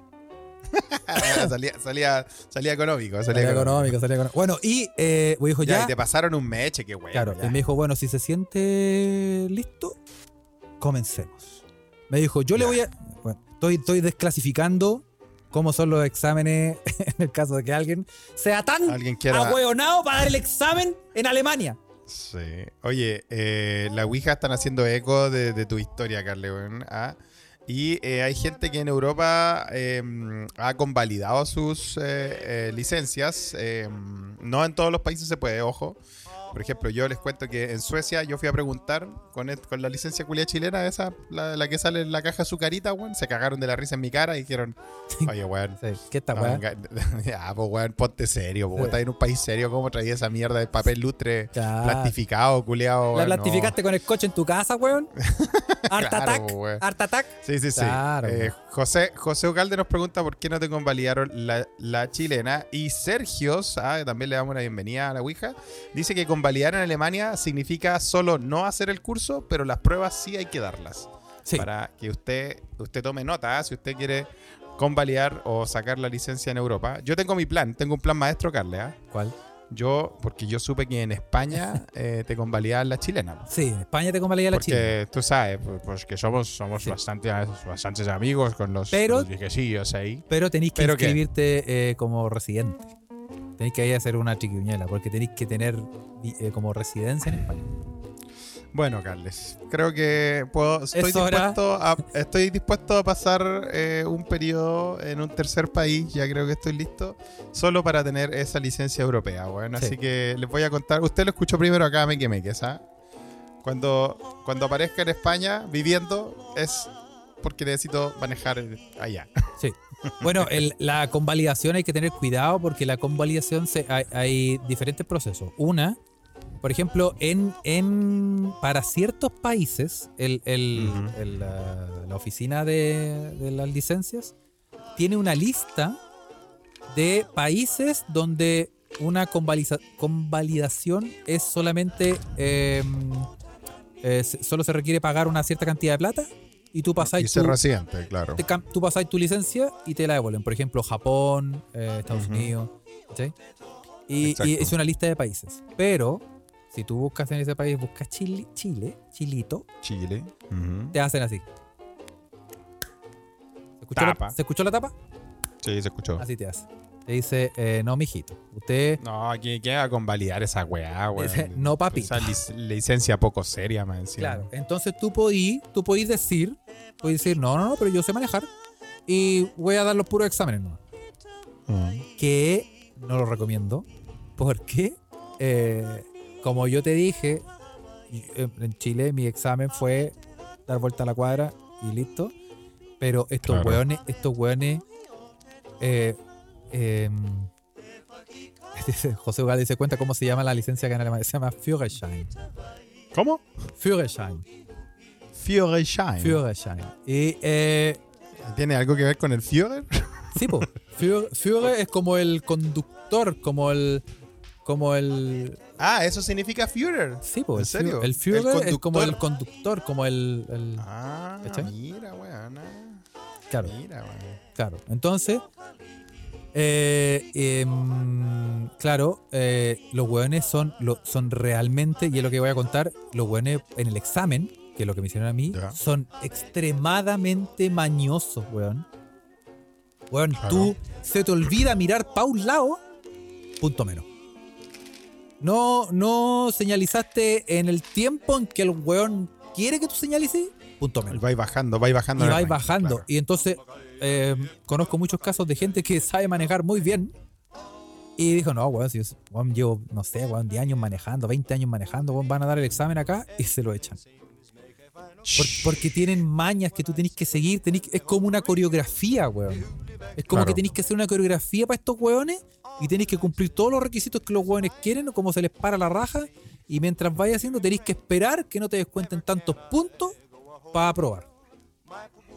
salía, salía, salía económico. Salía, Salía económico. económico, salía económico. Bueno, y eh, me dijo Ya, ya. y te pasaron un meche, qué weón. Claro, ya. él me dijo, bueno, si se siente listo, comencemos. Me dijo, yo le voy a... Bueno, estoy, estoy desclasificando cómo son los exámenes en el caso de que alguien sea tan Alguien quiera. ahueonado para dar el examen en Alemania. Sí. Oye, eh, la Ouija están haciendo eco de, de tu historia, Carle. ¿ah? Y eh, hay gente que en Europa eh, ha convalidado sus eh, eh, licencias. eh, no en todos los países se puede, ojo. Por ejemplo, yo les cuento que en Suecia yo fui a preguntar con, con la licencia culia chilena, esa, la, la que sale en la caja su carita, weón. Se cagaron de la risa en mi cara y dijeron, oye, weón. ¿Qué está, weón? ya, pues, weón, ponte serio. Pues, Sí. estás en un país serio, ¿cómo traías esa mierda de papel lustre Ya. plastificado, culiado? ¿La plastificaste con el coche en tu casa, weón? Art Claro, Attack. weón. Art Attack. Sí, sí, sí. Claro, Eh. José, José Ugalde nos pregunta por qué no te convalidaron la, la chilena. Y Sergio, ah, también le damos una bienvenida a la Ouija, dice que convalidar en Alemania significa solo no hacer el curso, pero las pruebas sí hay que darlas. Sí. Para que usted, usted tome nota, ah, si usted quiere convalidar o sacar la licencia en Europa. Yo tengo mi plan, tengo un plan maestro, Carle. ah. ¿Cuál? Yo, porque yo supe que en España eh, te convalidaban la chilena. Sí, en España te convalida la Porque Chile. tú sabes, pues, que somos, somos Sí. bastante, bastantes amigos con los, Pero- los viejecillos ahí. Pero tenéis que ¿Pero inscribirte eh, como residente. Tenéis que ir a hacer una chiquiñela, porque tenéis que tener eh, como residencia en España. Bueno, Carles, creo que puedo, estoy, Es dispuesto a, estoy dispuesto a pasar eh, un periodo en un tercer país, ya creo que estoy listo, solo para tener esa licencia europea. Bueno, Sí. así que les voy a contar. Usted lo escuchó primero acá, me quemé, ¿sabes? Cuando, cuando aparezca en España viviendo, es porque necesito manejar allá. Sí. Bueno, el- la convalidación hay que tener cuidado porque la convalidación se, hay, hay diferentes procesos. Una, por ejemplo, en, en para ciertos países, el, el- la, la oficina de, de las licencias tiene una lista de países donde una convalidación es solamente eh, eh, solo se requiere pagar una cierta cantidad de plata y tú pasáis y ser tu- residente, claro. te cam- tú pasáis tu licencia y te la devuelven. Por ejemplo, Japón, eh, Estados. Unidos. ¿cachai? Y, es una lista de países. Pero si tú buscas en ese país, buscas Chile, Chile, Chilito, Chile. Te hacen así. ¿Se escuchó, Tapa. La, ¿se escuchó la tapa? Sí, se escuchó. Así te hace. Te dice, eh, no, mijito. Usted No, ¿quién, quién va a convalidar esa weá, weón? Dice, no, papito. Esa lic- licencia poco seria, man. encima. Claro, entonces tú podís, tú podís decir, podís decir, no, no, no, pero yo sé manejar y voy a dar los puros exámenes, ¿no? Mm. que no lo recomiendo porque eh, como yo te dije y- en en Chile mi examen fue dar vuelta a la cuadra y listo. Pero estos Claro. weones, estos weones. Eh, em, dice- José Ugal dice cuenta cómo se llama la licencia que en Alemania. Se llama Führerschein. ¿Cómo? Führerschein. Führerschein. Führerschein. Y eh, ¿Tiene algo que ver con el Führer? sí, po. Führer, Führer es como el conductor, como el. Como el. Ah, eso significa Führer. Sí, po. ¿En el serio? El Führer ¿El es como el conductor? conductor, como el. el- Ah, ¿Cachai? mira, weón. claro. Mira, weón. Claro. Entonces, eh, em, claro, eh, los hueones son, lo- son realmente, y es lo que voy a contar, los hueones en el examen, que es lo que me hicieron a mí, son extremadamente mañosos, weón. Weón, Claro. tú se te olvida mirar pa' un lado, punto menos. No, no señalizaste en el tiempo en que el weón quiere que tú señalices, punto menos Vais bajando, vais bajando. y vais bajando. claro. Y entonces eh, conozco muchos casos de gente que sabe manejar muy bien. Y dijo, no, weón, si yo weón, llevo, no sé, weón, 10 años manejando, 20 años manejando, weón, van a dar el examen acá y se lo echan. Por- porque tienen mañas que tú tenés que seguir, tenés es como una coreografía, weón. Es como Claro. que tenés que hacer una coreografía para estos weones y tenés que cumplir todos los requisitos que los weones quieren o como se les para la raja. Y mientras vayas haciendo, tenés que esperar que no te descuenten tantos puntos para aprobar.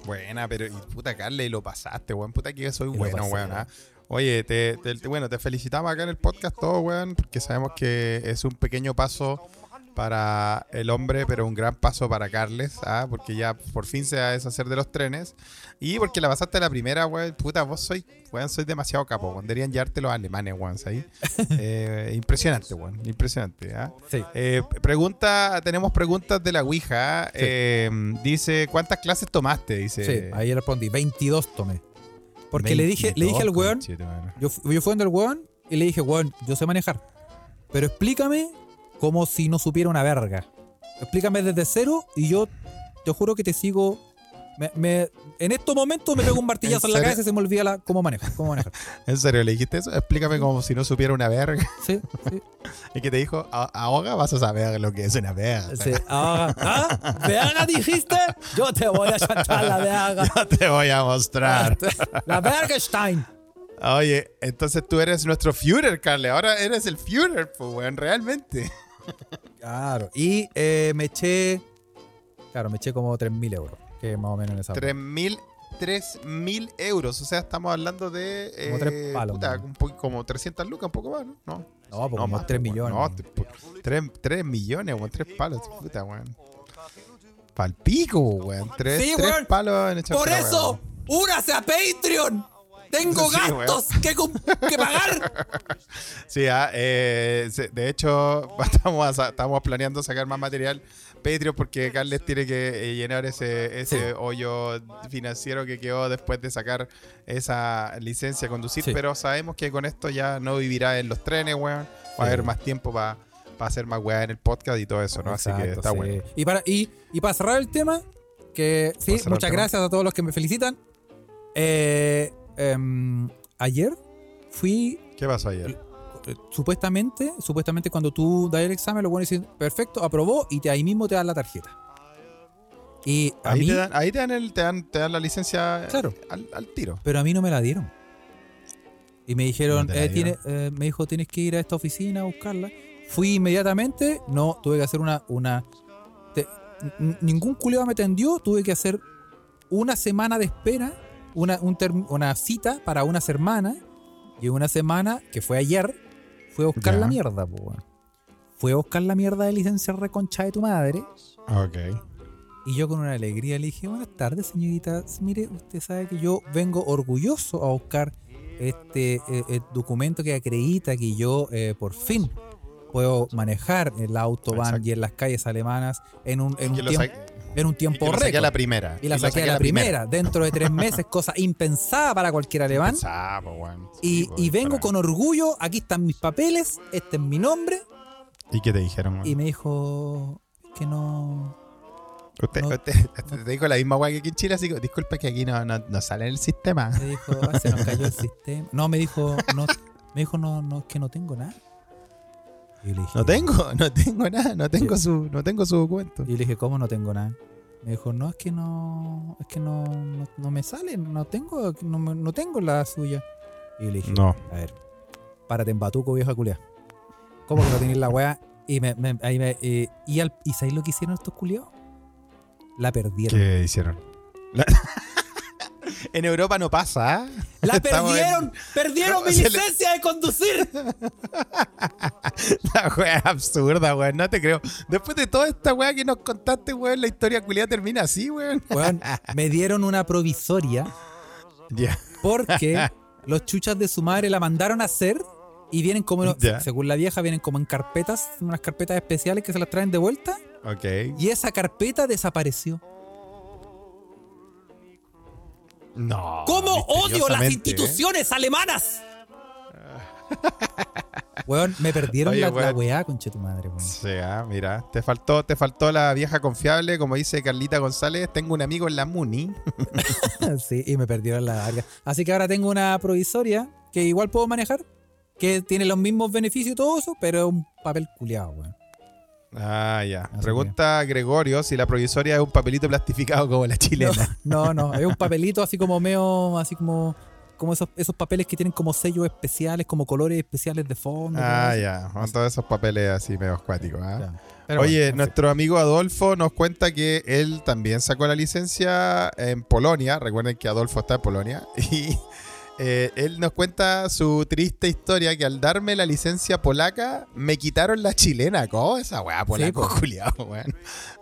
Buena, pero y puta y lo pasaste, weón. Puta que soy Y bueno, pasé, weón. ah. Oye, te, te- te- bueno, te felicitamos acá en el podcast todo, weón, porque sabemos que es un pequeño paso para el hombre, pero un gran paso para Carles, ¿ah? porque ya por fin se va a deshacer de los trenes. Y porque la pasaste la primera, weón, puta, vos soy, weón, soy demasiado capo, weón. Deberían llevarte los alemanes, weón. Eh, impresionante, weón, impresionante, ¿ah? Sí. Eh, pregunta, tenemos preguntas de la Ouija. eh, dice, ¿cuántas clases tomaste? Dice. Sí, ahí respondí, 22 tomé. Porque le dije, le dije al 22, weón, yo, yo fui donde el weón y le dije, weón, yo sé manejar. Pero explícame como si no supiera una verga. Explícame desde cero y yo te juro que te sigo. Me, me- en estos momentos me pego un martillazo ¿En en, la cabeza y se me olvida la, cómo manejar. Cómo manejar. ¿En serio le dijiste eso? Explícame como si no supiera una verga. Sí, sí. Y que te dijo, "A- ahora vas a saber lo que es una verga. sí. Ah, ¿ah? ¿Verga dijiste? Yo te voy a chantar la verga. Yo te voy a mostrar. La Bergestein. Oye, entonces tú eres nuestro Führer, Carle. Ahora eres el Führer, pues, weón, realmente. Claro. Y eh, me eché. Claro, me eché como 3.000 euros. Que más o menos en esa. 3.000 3.000 euros. O sea, estamos hablando de. Como tres eh, palos, puta, como 300 lucas, un poco más, ¿no? No. No, pues como más, 3 pues, millones. No, 3, millones, weón. 3 palos, puta, weón. Palpico, weón. 3 Sí, weón. palos en Por eso, únase a Patreon. Tengo Sí, gastos que, pagar. Sí, ah, eh, de hecho, estamos, estamos planeando sacar más material Patreon porque Carles tiene que eh, llenar ese, ese hoyo financiero que quedó después de sacar esa licencia a conducir. Sí. Pero sabemos que con esto ya no vivirá en los trenes, weón. Va a haber más tiempo para hacer más weá en el podcast y todo eso, ¿no? Así que está bueno. Y para, y, y para cerrar el tema, que sí, muchas gracias a todos los que me felicitan. Eh, em, ayer fui ¿Qué pasó ayer? eh, supuestamente, supuestamente cuando tú das el examen, lo buenos dicen, perfecto, aprobó, y te, ahí mismo te dan la tarjeta. Y a Ahí, mí, te dan, ahí te dan el- te dan- te dan la licencia Claro. al, al tiro. pero a mí no me la dieron. Y me dijeron, ¿No te la eh, tiene- eh, me dijo, tienes que ir a esta oficina a buscarla. Fui inmediatamente, no, tuve que hacer una, una, te- ningún culeo me atendió, tuve que hacer una semana de espera, una, un una cita para una semana, y una semana, que fue ayer, fue a buscar Ya. la mierda, po, weón. Fue a buscar la mierda de licencia reconcha de tu madre. Ok. Y yo con una alegría le dije, buenas tardes, señorita. Mire, usted sabe que yo vengo orgulloso a buscar este eh, documento que acredita que yo eh, por fin puedo manejar el autobahn Exacto. y en las calles alemanas en un, en un, tiempo, en un tiempo récord. la primera. Y la saqué a la primera, dentro de tres meses, cosa impensada para cualquier alemán. Y, Sí, po, y vengo con orgullo, aquí están mis papeles, este es mi nombre. ¿Y qué te dijeron? Y me dijo que no, Usted, No. usted- usted te dijo la misma weá que aquí en Chile, así que disculpa que aquí no, no, no sale en el sistema. Me dijo, "Ah, se nos cayó el sistema. No, me dijo, no, me dijo, no, no, es que no tengo nada. Y le dije, No tengo, no tengo nada, no tengo su, no tengo su documento. Y le dije, ¿cómo no tengo nada? Me dijo, no, es que no, es que no, no, no me sale, no tengo, no, me- no tengo la suya. Y le dije, No. a ver, párate en batuco, vieja culia. ¿Cómo que no tenéis la weá? Y me, me- ahí me, eh, y, al, ¿y sabéis lo que hicieron estos culiados? La perdieron. ¿Qué hicieron? La- en Europa no pasa, ¿ah? ¡La Estamos en- perdieron! ¡Perdieron mi licencia de conducir! Wea es absurda, weón. No te creo. Después de toda esta wea que nos contaste, weón, la historia culiada termina así, weón. Weón, me dieron una provisoria Ya. porque los chuchas de su madre la mandaron a hacer y vienen como, Ya. según la vieja, vienen como en carpetas, unas carpetas especiales que se las traen de vuelta. Ok. Y esa carpeta desapareció. No. ¿Cómo odio las ¿eh? instituciones alemanas? Weón, me perdieron Oye, la, la weón. weá, conche tu madre, weón. Sí, ah, mira, te faltó, te faltó la vieja confiable, como dice Carlita González, tengo un amigo en la Muni. sí, y me perdieron la larga. Así que ahora tengo una provisoria que igual puedo manejar, que tiene los mismos beneficios y todo eso, pero es un papel culiado, weón. Ah, ya. Así Pregunta Gregorio si la provisoria es un papelito plastificado como la chilena. No, no, es un papelito así como medio, así como, como esos, esos papeles que tienen como sellos especiales, como colores especiales de fondo. Ah, ya. Son todos esos papeles así medio acuáticos. Pero Oye, bueno, nuestro amigo Adolfo nos cuenta que él también sacó la licencia en Polonia. Recuerden que Adolfo está en Polonia. Y eh, él nos cuenta su triste historia que al darme la licencia polaca me quitaron la chilena. ¿Cómo esa weá polaco, po. culiao, weón?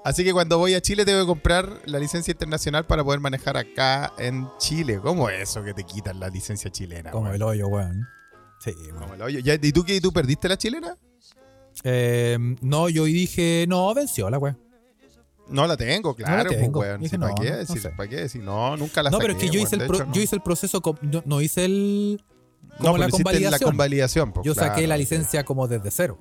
Así que cuando voy a Chile tengo que comprar la licencia internacional para poder manejar acá en Chile. ¿Cómo es eso que te quitan la licencia chilena? Como el hoyo, weón. Sí, weón. Como el hoyo. ¿Y tú qué? ¿Y tú perdiste la chilena? Eh, no, yo dije, no, venció la weón. No la tengo, claro, pues, tengo. weón. Dije, ¿Para no, sé. ¿Para qué decir? No, nunca la No, saqué, pero es que yo weón. hice, el pro- yo hice el proceso, no, hice el... No, como la hiciste la convalidación. pues, Yo saqué la sí. licencia como desde cero.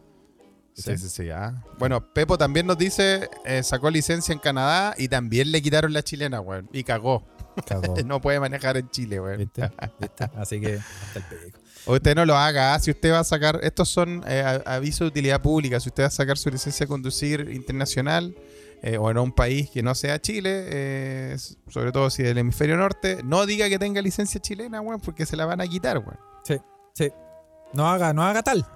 Sí, sí, sí. ah. Bueno, Pepo también nos dice, eh, sacó licencia en Canadá y también le quitaron la chilena, weón. Y cagó. Cagó. No puede manejar en Chile, weón. ¿Viste? ¿Viste? Así que hasta el pico. Usted no lo haga. ah. Si usted va a sacar, estos son eh, avisos de utilidad pública. Si usted va a sacar su licencia de conducir internacional eh, o en un país que no sea Chile, eh, sobre todo si es del hemisferio norte, no diga que tenga licencia chilena, weón, porque se la van a quitar, weón. Sí, sí. No haga, no haga tal.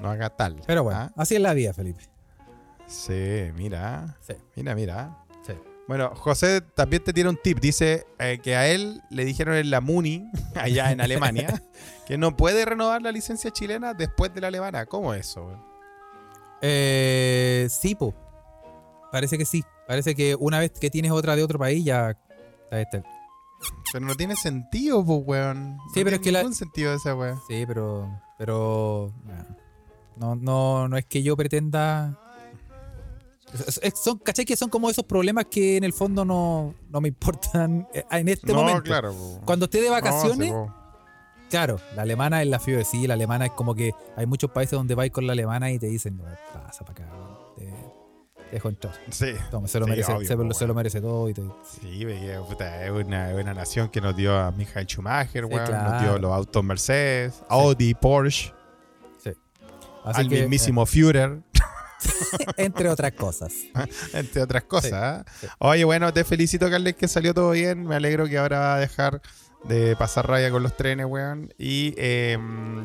No haga tal. Pero bueno, ¿ah? así es la vida, Felipe. Sí, mira. Sí. Mira, mira. Sí. Bueno, José también te tiene un tip. Dice eh, que a él le dijeron en la Muni, allá en Alemania, que no puede renovar la licencia chilena después de la alemana. ¿Cómo es eso? weón? Eh, sí, po. Parece que sí. Parece que una vez que tienes otra de otro país ya... está. Pero no tiene sentido, pues, weón. Sí, no pero es que la- ningún sentido esa weón. Sí, pero... Pero... No, no, no es que yo pretenda... Son, ¿Cachai? Que son como esos problemas que en el fondo no, no me importan eh, en este no, momento. claro. po. Cuando esté de No, vacaciones, sí, claro, la alemana es la fiebre, sí, la alemana es como que hay muchos países donde vais con la alemana y te dicen, "No, pasa para acá, dejo entrar. Sí. Toma, se lo, Sí, merece, obvio, se, lo- se lo merece todo y Sí, puta, es una, una nación que nos dio a Michael Schumacher, Sí, weón. Nos dio los autos Mercedes, Audi, Porsche, Así al que, mismísimo Führer. eh, entre otras cosas. entre otras cosas. sí. ¿eh? Oye, bueno, te felicito, Carles, que salió todo bien. Me alegro que ahora va a dejar de pasar raya con los trenes, weón. Y eh,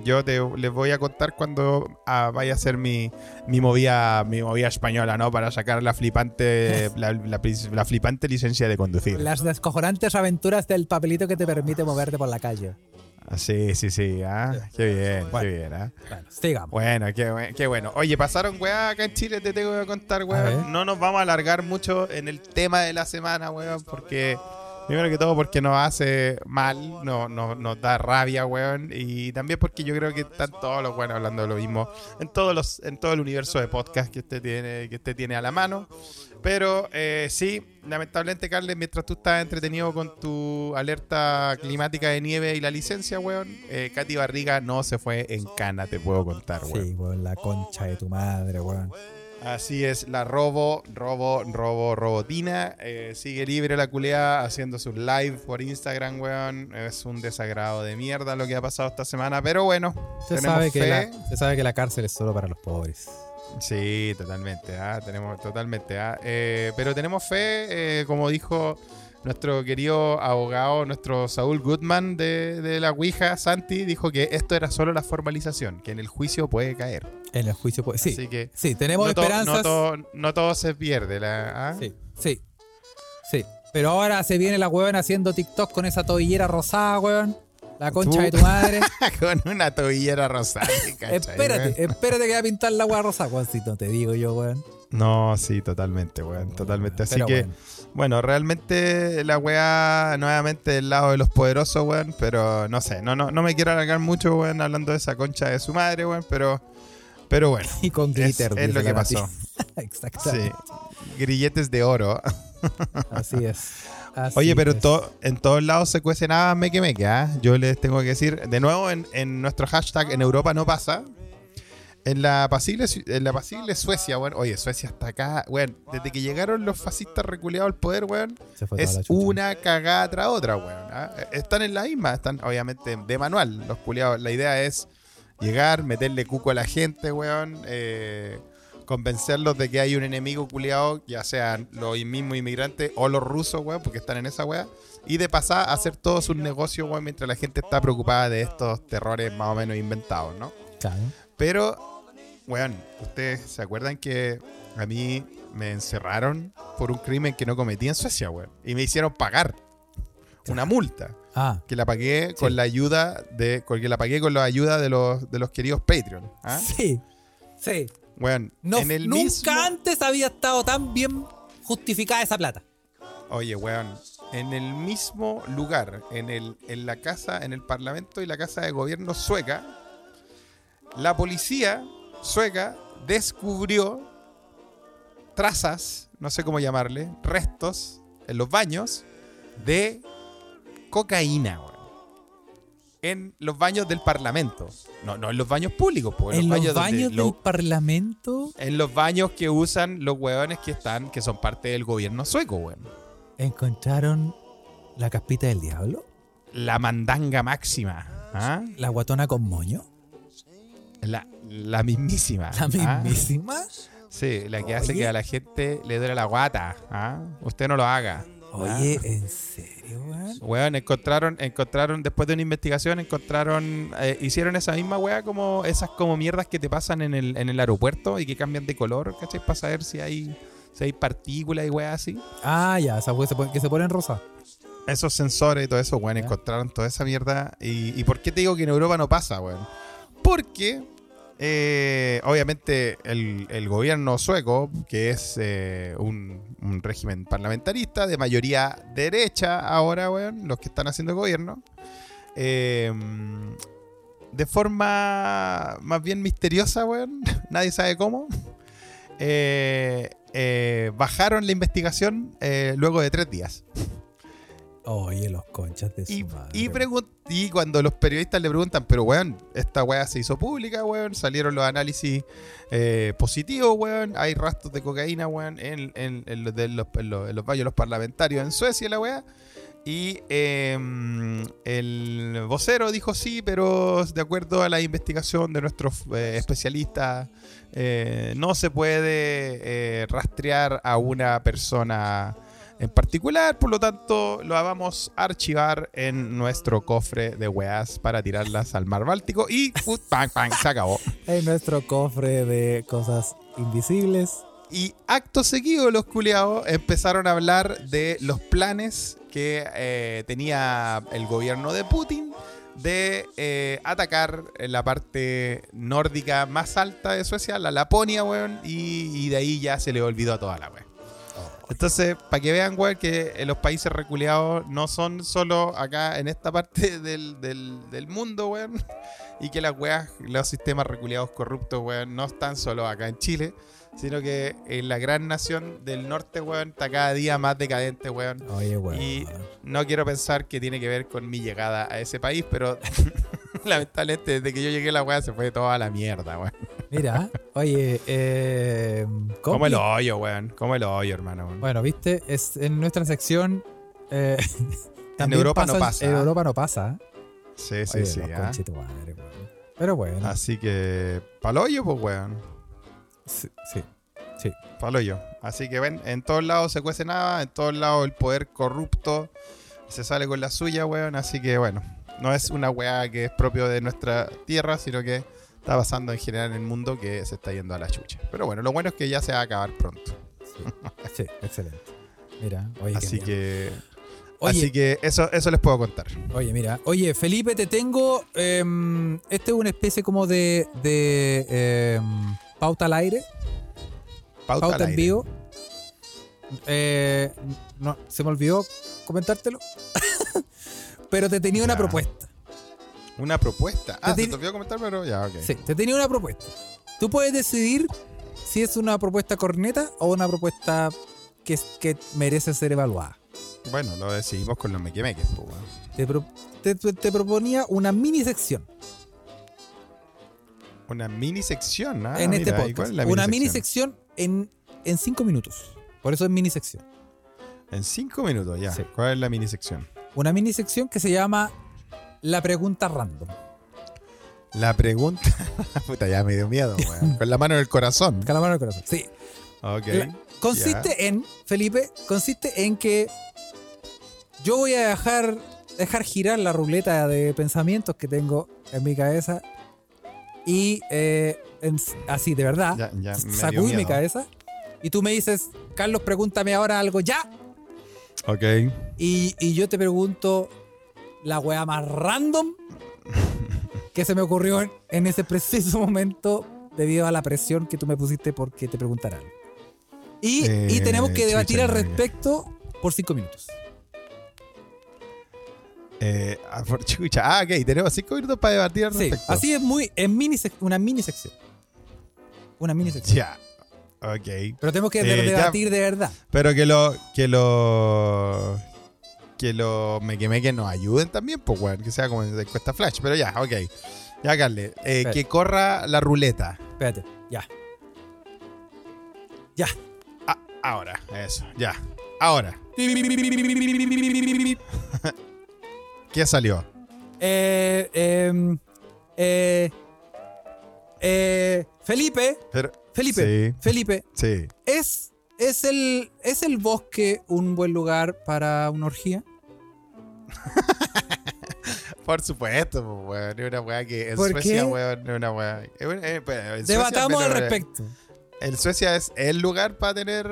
yo te, les voy a contar cuando ah, vaya a hacer mi, mi movida mi movida española, ¿no? Para sacar la flipante la, la pris- la flipante licencia de conducir. Las descojonantes aventuras del papelito que te permite moverte por la calle. Ah, Sí, sí, sí. ah, Qué bien, Bueno. qué bien, ¿ah? Bueno, sigamos. Bueno, qué, qué bueno. Oye, pasaron weá acá en Chile, te tengo que contar, weón. No nos vamos a alargar mucho en el tema de la semana, weón, porque. Primero que todo porque nos hace mal, no, no- nos da rabia, weón. Y también porque yo creo que están todos los weones hablando de lo mismo en todos los, en todo el universo de podcast que usted tiene, que usted tiene a la mano. Pero eh, sí, lamentablemente, Carles, mientras tú estás entretenido con tu alerta climática de nieve y la licencia, weón, eh, Katy Barriga no se fue en cana, te puedo contar, weón. Sí, weón, la concha de tu madre, weón. Así es, la robo, robo, robo, robotina. Eh, sigue libre la culea haciendo sus live por Instagram, weón. Es un desagrado de mierda lo que ha pasado esta semana, pero bueno, Se tenemos sabe, que fe. la, se sabe que la cárcel es solo para los pobres. Sí, totalmente, ah, tenemos totalmente, ah, eh, pero tenemos fe, eh, como dijo nuestro querido abogado, nuestro Saúl Goodman de, de la Ouija, Santi, dijo que esto era solo la formalización, que en el juicio puede caer. En el juicio, pues, sí. Así que Sí, tenemos no, to- esperanzas. no todo, no todo se pierde. La, ah. Sí, sí. Sí. Pero ahora se viene la weón haciendo TikTok con esa tobillera rosada, weón. La concha Tú. de tu madre. Con una tobillera rosada. ¿cachai, espérate, weón? espérate que va a pintar la weá rosada, weón. Si no te digo yo, weón. No, sí, totalmente, weón, totalmente. Así Pero que. Bueno, realmente la weá nuevamente del lado de los poderosos, weón, pero no sé, no, no, no me quiero alargar mucho, weón, hablando de esa concha de su madre, weón, pero, pero bueno, Y con es, glitter. es dice lo que pasó. Exactamente. Sí, grilletes de oro. Así es. Así Oye, pero es. to- en todos lados se cuece nada meque meque, ¿ah? Yo les tengo que decir, de nuevo, en, en nuestro hashtag en Europa no pasa. En la apacible, en la apacible Suecia, weón. Oye, Suecia está acá, weón. Desde que llegaron los fascistas reculeados al poder, weón, Se fue toda es una cagada tras otra, weón. ¿ah? Están en la misma, están obviamente de manual los culiados. La idea es llegar, meterle cuco a la gente, weón. eh, convencerlos de que hay un enemigo culiado, ya sean los mismos inmigrantes o los rusos, weón, porque están en esa weá. Y de pasar a hacer todos sus negocios, weón, mientras la gente está preocupada de estos terrores más o menos inventados, ¿no? Claro. Pero, weón, ¿ustedes se acuerdan que a mí me encerraron por un crimen que no cometí en Suecia, weón? Y me hicieron pagar una multa. Ah, Que la pagué con la ayuda de. con que la pagué con la ayuda de los, de los queridos Patreon. ¿ah? sí. Sí. Weón, No, en el nunca mismo. antes había estado tan bien justificada esa plata. Oye, weón. En el mismo lugar, en, el, en la casa, en el parlamento y la casa de gobierno sueca, la policía sueca descubrió trazas, no sé cómo llamarle, restos en los baños de cocaína, weón. En los baños del parlamento. No, no en los baños públicos, pues. En los baños lo- del parlamento en los baños que usan los hueones que están, que son parte del gobierno sueco, weón. encontraron la caspita del diablo, La mandanga máxima. ¿ah? la guatona con moño, La, la mismísima. la ¿ah? mismísima. Sí, la que hace que a la gente le duele la guata. ¿ah? Usted no lo haga. Oye, ¿en serio, weón? Weón, encontraron, encontraron, después de una investigación, encontraron, eh, hicieron esa misma weá como esas como mierdas que te pasan en el, en el aeropuerto y que cambian de color, ¿cachai? Para saber si hay, si hay partículas y weá así. Ah, ya, esa weá se pone- que se ponen rosa. esos sensores y todo eso, weón, encontraron toda esa mierda. Y, y por qué te digo que en Europa no pasa, weón? Porque, eh, obviamente, el, gobierno sueco, que es eh, un, régimen parlamentarista de mayoría derecha ahora, weón, los que están haciendo el gobierno, eh, de forma más bien misteriosa, weón, nadie sabe cómo, eh, bajaron la investigación luego de tres días. Oye, los conchas de su Y, madre. y, cuando los periodistas le preguntan, pero weón, esta weá se hizo pública, weón, salieron los análisis eh, positivos, weón, hay rastros de cocaína, weón, en, en- en los, en los- los baños de los parlamentarios en Suecia, la weá. Y eh, el vocero dijo sí, pero de acuerdo a la investigación de nuestros eh, especialistas, eh, no se puede rastrear a una persona en particular, por lo tanto lo vamos a archivar en nuestro cofre de weas para tirarlas al mar Báltico y ¡put! ¡pam, pam! se acabó. En nuestro cofre de cosas invisibles. Y acto seguido los culiados empezaron a hablar de los planes que eh, tenía el gobierno de Putin de eh, atacar la parte nórdica más alta de Suecia, la Laponia, weón, y, y de ahí ya se le olvidó a toda la weón. Entonces, para que vean, weón, que eh, los países reculeados no son solo acá en esta parte del, del- del mundo, weón. Y que las weas, los sistemas reculeados corruptos, weón, no están solo acá en Chile, sino que en la gran nación del norte, weón, está cada día más decadente, weón. Oye, weón. Y no quiero pensar que tiene que ver con mi llegada a ese país, pero lamentablemente desde que yo llegué la wea se fue toda la mierda, weón. Mira, oye, eh, Como el hoyo, weón. Como el hoyo, hermano. weón. Bueno, viste, es en nuestra sección. eh, también Europa no en- pasa. En Europa no pasa. Sí, sí, Oye, sí. los ah. weón. Pero bueno. Así que, pa'l hoyo, pues, weón. Sí, sí. sí. Palo yo. Así que ven, en todos lados se cuece nada, en todos lados el poder corrupto se sale con la suya, weón. Así que bueno, no es una weá que es propio de nuestra tierra, sino que está pasando en general en el mundo que se está yendo a la chucha. Pero bueno, lo bueno es que ya se va a acabar pronto. Sí, excelente. Mira, oye, Así que, Oye, así que eso, eso les puedo contar. Oye, mira. Oye, Felipe, te tengo. em, este es una especie como de. de em, pauta al aire. Pauta, Pauta, al en aire. vivo. Eh, no, se me olvidó comentártelo. Pero te tenía una propuesta. Una propuesta. Ah, Te di- te olvidó comentar, pero ya, ok. Sí, te tenía una propuesta. Tú puedes decidir si es una propuesta corneta o una propuesta que, que merece ser evaluada. Bueno, lo decidimos con los mequemeques, pues. Te, pro- te- proponía una mini sección Una mini sección, ¿ah? en este mira, ¿y podcast. la una mini minisección? sección en, en cinco minutos. Por eso es mini sección. En cinco minutos, ya. Sí. ¿Cuál es la mini sección? Una mini sección que se llama La pregunta random. La pregunta. Puta, ya me dio miedo, weón. Con la mano en el corazón. Con la mano en el corazón. Sí. Ok. La- consiste en, Felipe, consiste en que yo voy a dejar, dejar girar la ruleta de pensamientos que tengo en mi cabeza y eh, en- así de verdad, Ya, ya, sacudí mi cabeza y tú me dices, Carlos, pregúntame ahora algo ya. Ok. Y, y yo te pregunto la weá más random que se me ocurrió en, en ese preciso momento debido a la presión que tú me pusiste porque te preguntara algo. Y, y Eh, tenemos que debatir al respecto por cinco minutos. Eh, ah, chucha. Ah, ok. Tenemos cinco minutos para debatir al Sí, respecto. así es muy, es mini sec- una mini sección. Una mini sección. Ya. Ok. Pero tenemos que Eh, ya. debatir de verdad. Pero que lo. Que lo. Que los mequemeques nos ayuden también, pues, weón. Que sea como en encuesta flash. Pero ya, ok. Ya, Carle. Eh, que corra la ruleta. Espérate, ya. Ya. Ah, ahora. Eso. Ya. Ahora. ¿Qué salió? Eh, em, eh, eh, Felipe, Pero, Felipe, Sí. Felipe, sí. ¿es, es, el, ¿es el bosque un buen lugar para una orgía? Por supuesto, pues, weón. Es una weá que en ¿Por Suecia, weón, es una weá. una- eh, pues, Debatamos al eh, respecto. En Suecia es el lugar para tener.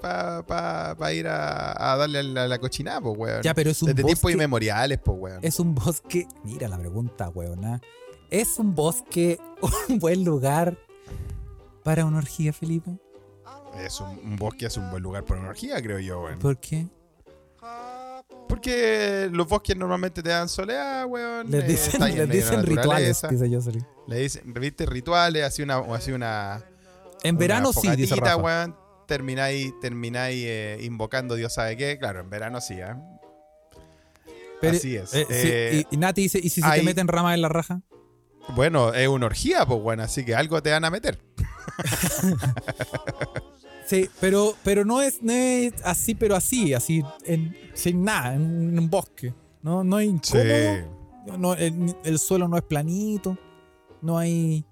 para ir a, a darle a la, la cochinada, pues, weón. Ya, pero es un Desde tiempos bosque. inmemoriales, pues, weón. Es un bosque. Mira la pregunta, weona. ¿Es un bosque un buen lugar para una orgía, Felipe? Es un, un bosque, es un buen lugar para una orgía, creo yo, weón. ¿Por qué? Porque los bosques normalmente te dan soledad, weón. Les eh, dicen, en les dicen rituales, dice yo. Soli. Le dicen, viste, rituales, así una, así una, En verano sí, dice Rafa. weón. Termináis, termináis eh, invocando Dios sabe qué. Claro, en verano sí, ¿eh? Pero, Así es. eh, sí, Eh, y, y Nati dice, ¿y si se hay- te meten ramas en la raja? Bueno, es una orgía, pues bueno, así que algo te van a meter. Sí, pero, pero no, es, no es así, pero así, así, en- sin nada, en, un bosque. No, no hay incómodo. No, el, el suelo no es planito. No hay.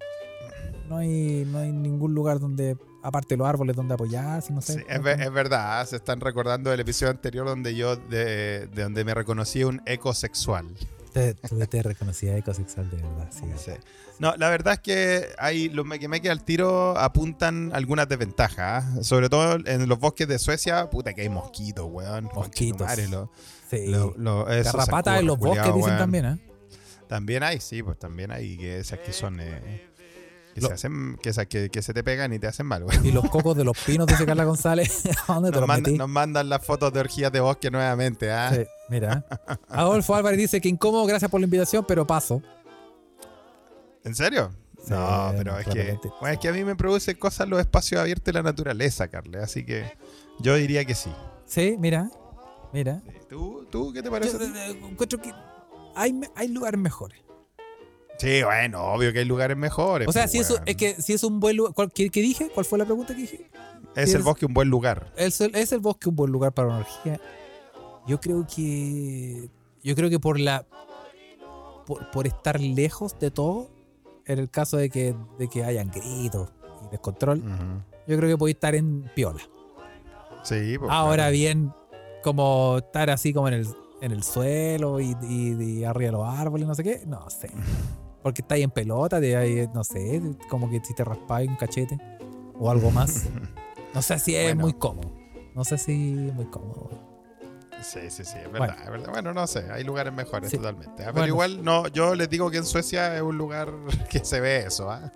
No hay. No hay ningún lugar donde. Aparte de los árboles donde apoyarse, no sé. Sí, es, ve- es verdad, se están recordando del episodio anterior donde yo, de, de donde me reconocí un ecosexual. Te, tú te reconocías ecosexual de verdad, sí. Sí. No, la verdad es que hay los mequemeques al tiro apuntan algunas desventajas. ¿ah? Sobre todo en los bosques de Suecia, puta que hay mosquitos, weón. Mosquitos. Sí. Garrapatas en los bosques dicen también, ¿eh? También hay, sí, pues también hay que esas que son eh, que Lo- se hacen, que, esas que, que se te pegan y te hacen mal, weón. Y los cocos de los pinos, dice Carla González. ¿A dónde te Nos los metí? nos mandan las fotos de orgías de bosque nuevamente. Sí, mira. Adolfo Álvarez dice que incómodo, gracias por la invitación, pero paso. ¿En serio? Sí, no, pero es que, bueno, es que a mí me produce cosas los espacios abiertos de la naturaleza, Carle. Así que yo diría que sí. Sí, mira. Mira. ¿Tú, tú qué te parece? eh, eh, encuentro que hay lugares mejores. Sí, bueno, obvio que hay lugares mejores. O sea, pues, si eso, weón. es que si es un buen lugar. ¿cuál- ¿Qué, qué dije? ¿Cuál fue la pregunta que dije? es el bosque un buen lugar. ¿Es el, es el bosque un buen lugar para una orgía? Yo creo que. Yo creo que por la. Por, por estar lejos de todo, en el caso de que, de que hayan gritos y descontrol, yo creo que podéis estar en piola. Sí, pues, Ahora claro. bien, como estar así como en el, en el suelo y, y- y arriba de los árboles, no sé qué, no sé. Porque estáis en pelota, de ahí, no sé, como que si te raspáis un cachete o algo más. No sé si es Bueno. muy cómodo. No sé si es muy cómodo. Sí, sí, sí, es Bueno. verdad, es verdad. Bueno, no sé, hay lugares mejores Sí. totalmente. ¿ah? Pero Bueno. igual, no, yo les digo que en Suecia es un lugar que se ve eso, ¿ah?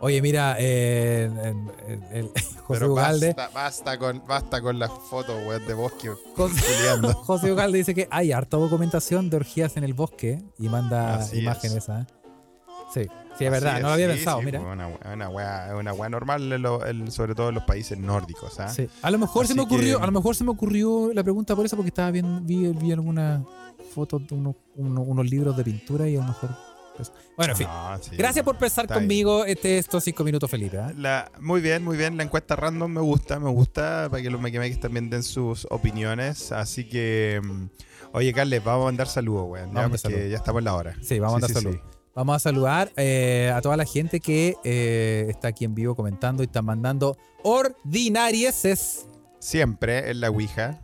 Oye, mira, eh, el, el- el- José Pero Ugalde. basta, basta con, basta con las fotos, weón, de bosque José. José Ugalde dice que hay harta documentación de orgías en el bosque y manda Así imágenes. ¿ah? Sí, sí, es verdad, no lo había sí, pensado, sí, mira. pues, Una, una, wea, una wea normal, lo- sobre todo en los países nórdicos, ¿ah? Sí. A lo mejor se me ocurrió, que- a lo mejor se me ocurrió la pregunta por eso, porque estaba viendo, vi, vi algunas fotos de unos, uno- unos libros de pintura y a lo mejor. Pues- Bueno, en fin. No, sí. Gracias por pensar conmigo este, estos cinco minutos, Felipe. ¿ah? La, muy bien, muy bien. La encuesta random me gusta, me gusta para que los Mequimeques también den sus opiniones. Así que, mm, oye, Carles, vamos a mandar saludos, weón. Ya, porque saludos. ya estamos en la hora. Sí, vamos a mandar sí, saludos. sí. Vamos a saludar eh, a toda la gente que eh, está aquí en vivo comentando y está mandando ordinarieses. Siempre en la Ouija.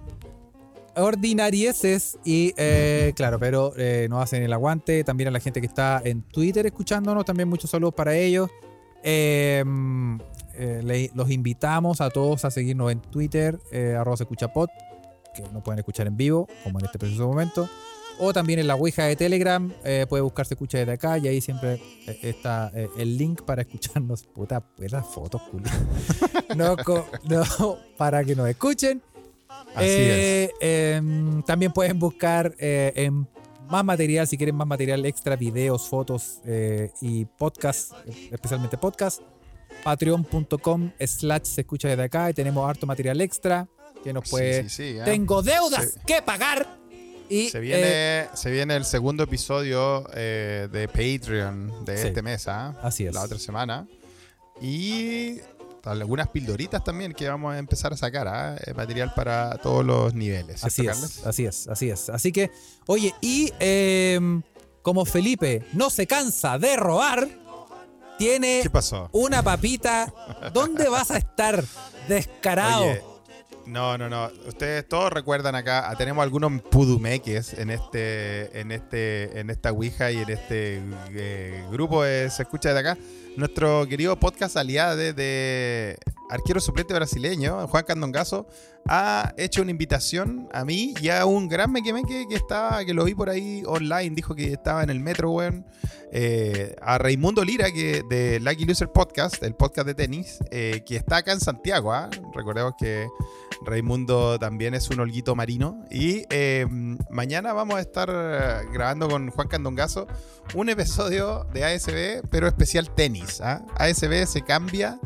Ordinarieses y eh, claro, pero eh, nos hacen el aguante. También a la gente que está en Twitter escuchándonos, también muchos saludos para ellos. Mm, eh, los invitamos a todos a seguirnos en Twitter, eh, arroba se que nos pueden escuchar en vivo, como en este preciso momento. O también en la Ouija de Telegram, eh, puede buscarse escucha desde acá y ahí siempre está el link para escucharnos. Puta, pues las fotos, Julio. no, no, para que nos escuchen. Así Eh, em, también pueden buscar eh, en más material, si quieren más material extra, videos, fotos eh, y podcast, especialmente podcast. Patreon.com slash se escucha desde acá y tenemos harto material extra que nos es. puede... Sí, sí, sí. Tengo deudas que pagar. Y, Se eh, viene, se viene el segundo episodio eh, de Patreon de Sí. este mes, ¿ah? Así es. La otra semana. Y algunas pildoritas también que vamos a empezar a sacar, ¿ah? Eh, Material para todos los niveles. ¿cierto, Así es, Carles? así es, así es. Así que, oye, y em, como Felipe no se cansa de robar, tiene ¿Qué pasó? una papita. ¿Dónde vas a estar? Descarado. Oye, no, no, no. Ustedes todos recuerdan acá, ah, tenemos algunos pudumeques en este, en este, en esta Ouija y en este eh, grupo de Se Escucha de acá. Nuestro querido podcast aliado de, arquero suplente brasileño, Juan Candongazo, ha hecho una invitación a mí y a un gran mequemeque que estaba, que lo vi por ahí online, dijo que estaba en el metro, weón. eh, a Raimundo Lira, que de Lucky Loser Podcast, el podcast de tenis, eh, que está acá en Santiago. ¿ah? Recordemos que Raimundo también es un holguito marino. Y eh, mañana vamos a estar eh, grabando con Juan Candongazo un episodio de ASB, pero especial tenis. ¿ah? ASB se cambia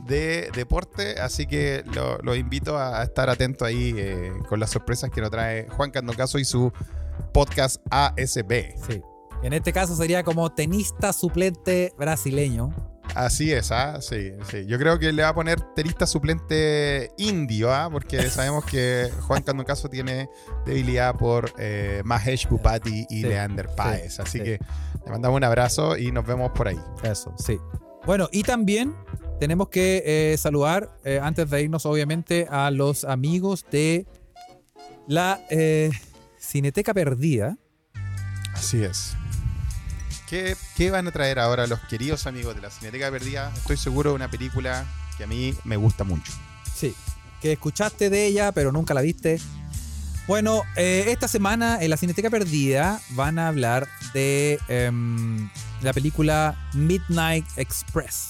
de deporte, así que lo- los invito a, estar atentos ahí eh, con las sorpresas que nos trae Juan Candongazo y su podcast ASB. Sí. En este caso sería como tenista suplente brasileño. Así es, ¿ah? Sí, sí. Yo creo que le va a poner tenista suplente indio, ¿ah? Porque sabemos que Juan Candoncaso tiene debilidad por eh, Mahesh Bupati y Sí, Leander Paez. sí, Así sí. que le mandamos un abrazo y nos vemos por ahí. Eso, sí. Bueno, y también tenemos que eh, saludar, eh, antes de irnos, obviamente, a los amigos de la Cineteca Perdida. Así es. ¿Qué, van a traer ahora los queridos amigos de la Cineteca Perdida? Estoy seguro de una película que a mí me gusta mucho. Sí, que escuchaste de ella, pero nunca la viste. Bueno, eh, esta semana en la Cineteca Perdida van a hablar de em, la película Midnight Express,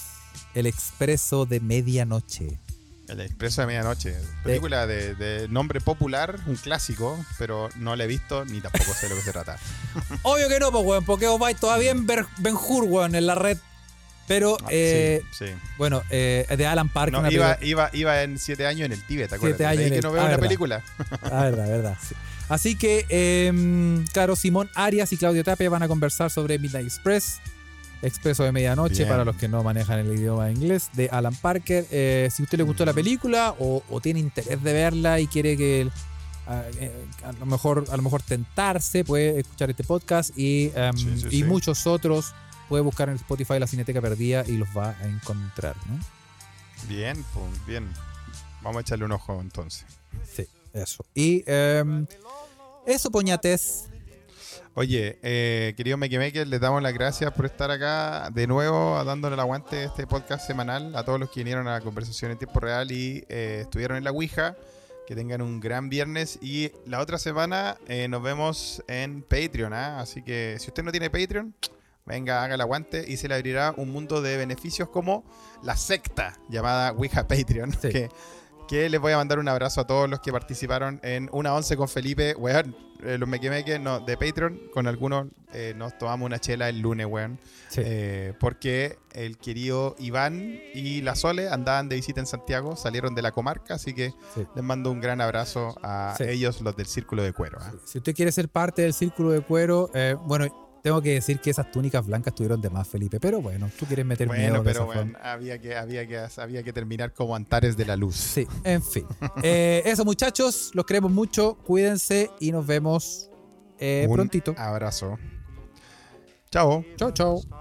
el expreso de medianoche. El Expreso de Medianoche. Película de, de nombre popular, un clásico, pero no la he visto ni tampoco sé de lo que se trata. Obvio que no, pues, weón, porque vos vais todavía en Ben Hur, weón, en la red. Pero, Ah, eh, sí, sí. bueno, eh, de Alan Park. No, una iba, iba, iba en siete años en el Tíbet, ¿te acuerdas? Siete años ahí en que el- no veo ah, una verdad. película. Ah, verdad, verdad. sí. Así que, em, claro, Simón Arias y Claudio Tapia van a conversar sobre Midnight Express, Expreso de Medianoche, Bien. para los que no manejan el idioma inglés, de Alan Parker. Eh, si a usted le gustó la película o, o tiene interés de verla y quiere que a, eh, a lo mejor a lo mejor tentarse, puede escuchar este podcast y, em, Sí, sí, y sí. muchos otros puede buscar en Spotify la Cineteca Perdida y los va a encontrar, ¿no? Bien, pues, bien. Vamos a echarle un ojo entonces. Sí, eso. Y em, eso, poñates. Oye, eh, querido Make Maker, les damos las gracias por estar acá de nuevo, dándole el aguante a este podcast semanal, a todos los que vinieron a la conversación en tiempo real y eh, estuvieron en la Ouija. Que tengan un gran viernes y la otra semana eh, nos vemos en Patreon. ¿ah? Así que si usted no tiene Patreon, venga, haga el aguante y se le abrirá un mundo de beneficios como la secta llamada Ouija Patreon. Sí. Que, que les voy a mandar un abrazo a todos los que participaron en una once con Felipe. Weón, eh, los mequemeques no, de Patreon, con algunos eh, nos tomamos una chela el lunes, weón. Sí. Eh, porque el querido Iván y la Sole andaban de visita en Santiago, salieron de la comarca, así que Sí. les mando un gran abrazo a Sí. ellos, los del Círculo de Cuero. ¿ah? Si usted quiere ser parte del círculo de cuero, eh, bueno, tengo que decir que esas túnicas blancas tuvieron de más, Felipe. Pero bueno, tú quieres meter miedo Bueno, de pero forma. bueno, había que, había, que, había que terminar como Antares de la Luz. Sí, en fin. Eh, eso, muchachos, los queremos mucho. Cuídense y nos vemos eh, un prontito. abrazo. Chao. Chao, chao.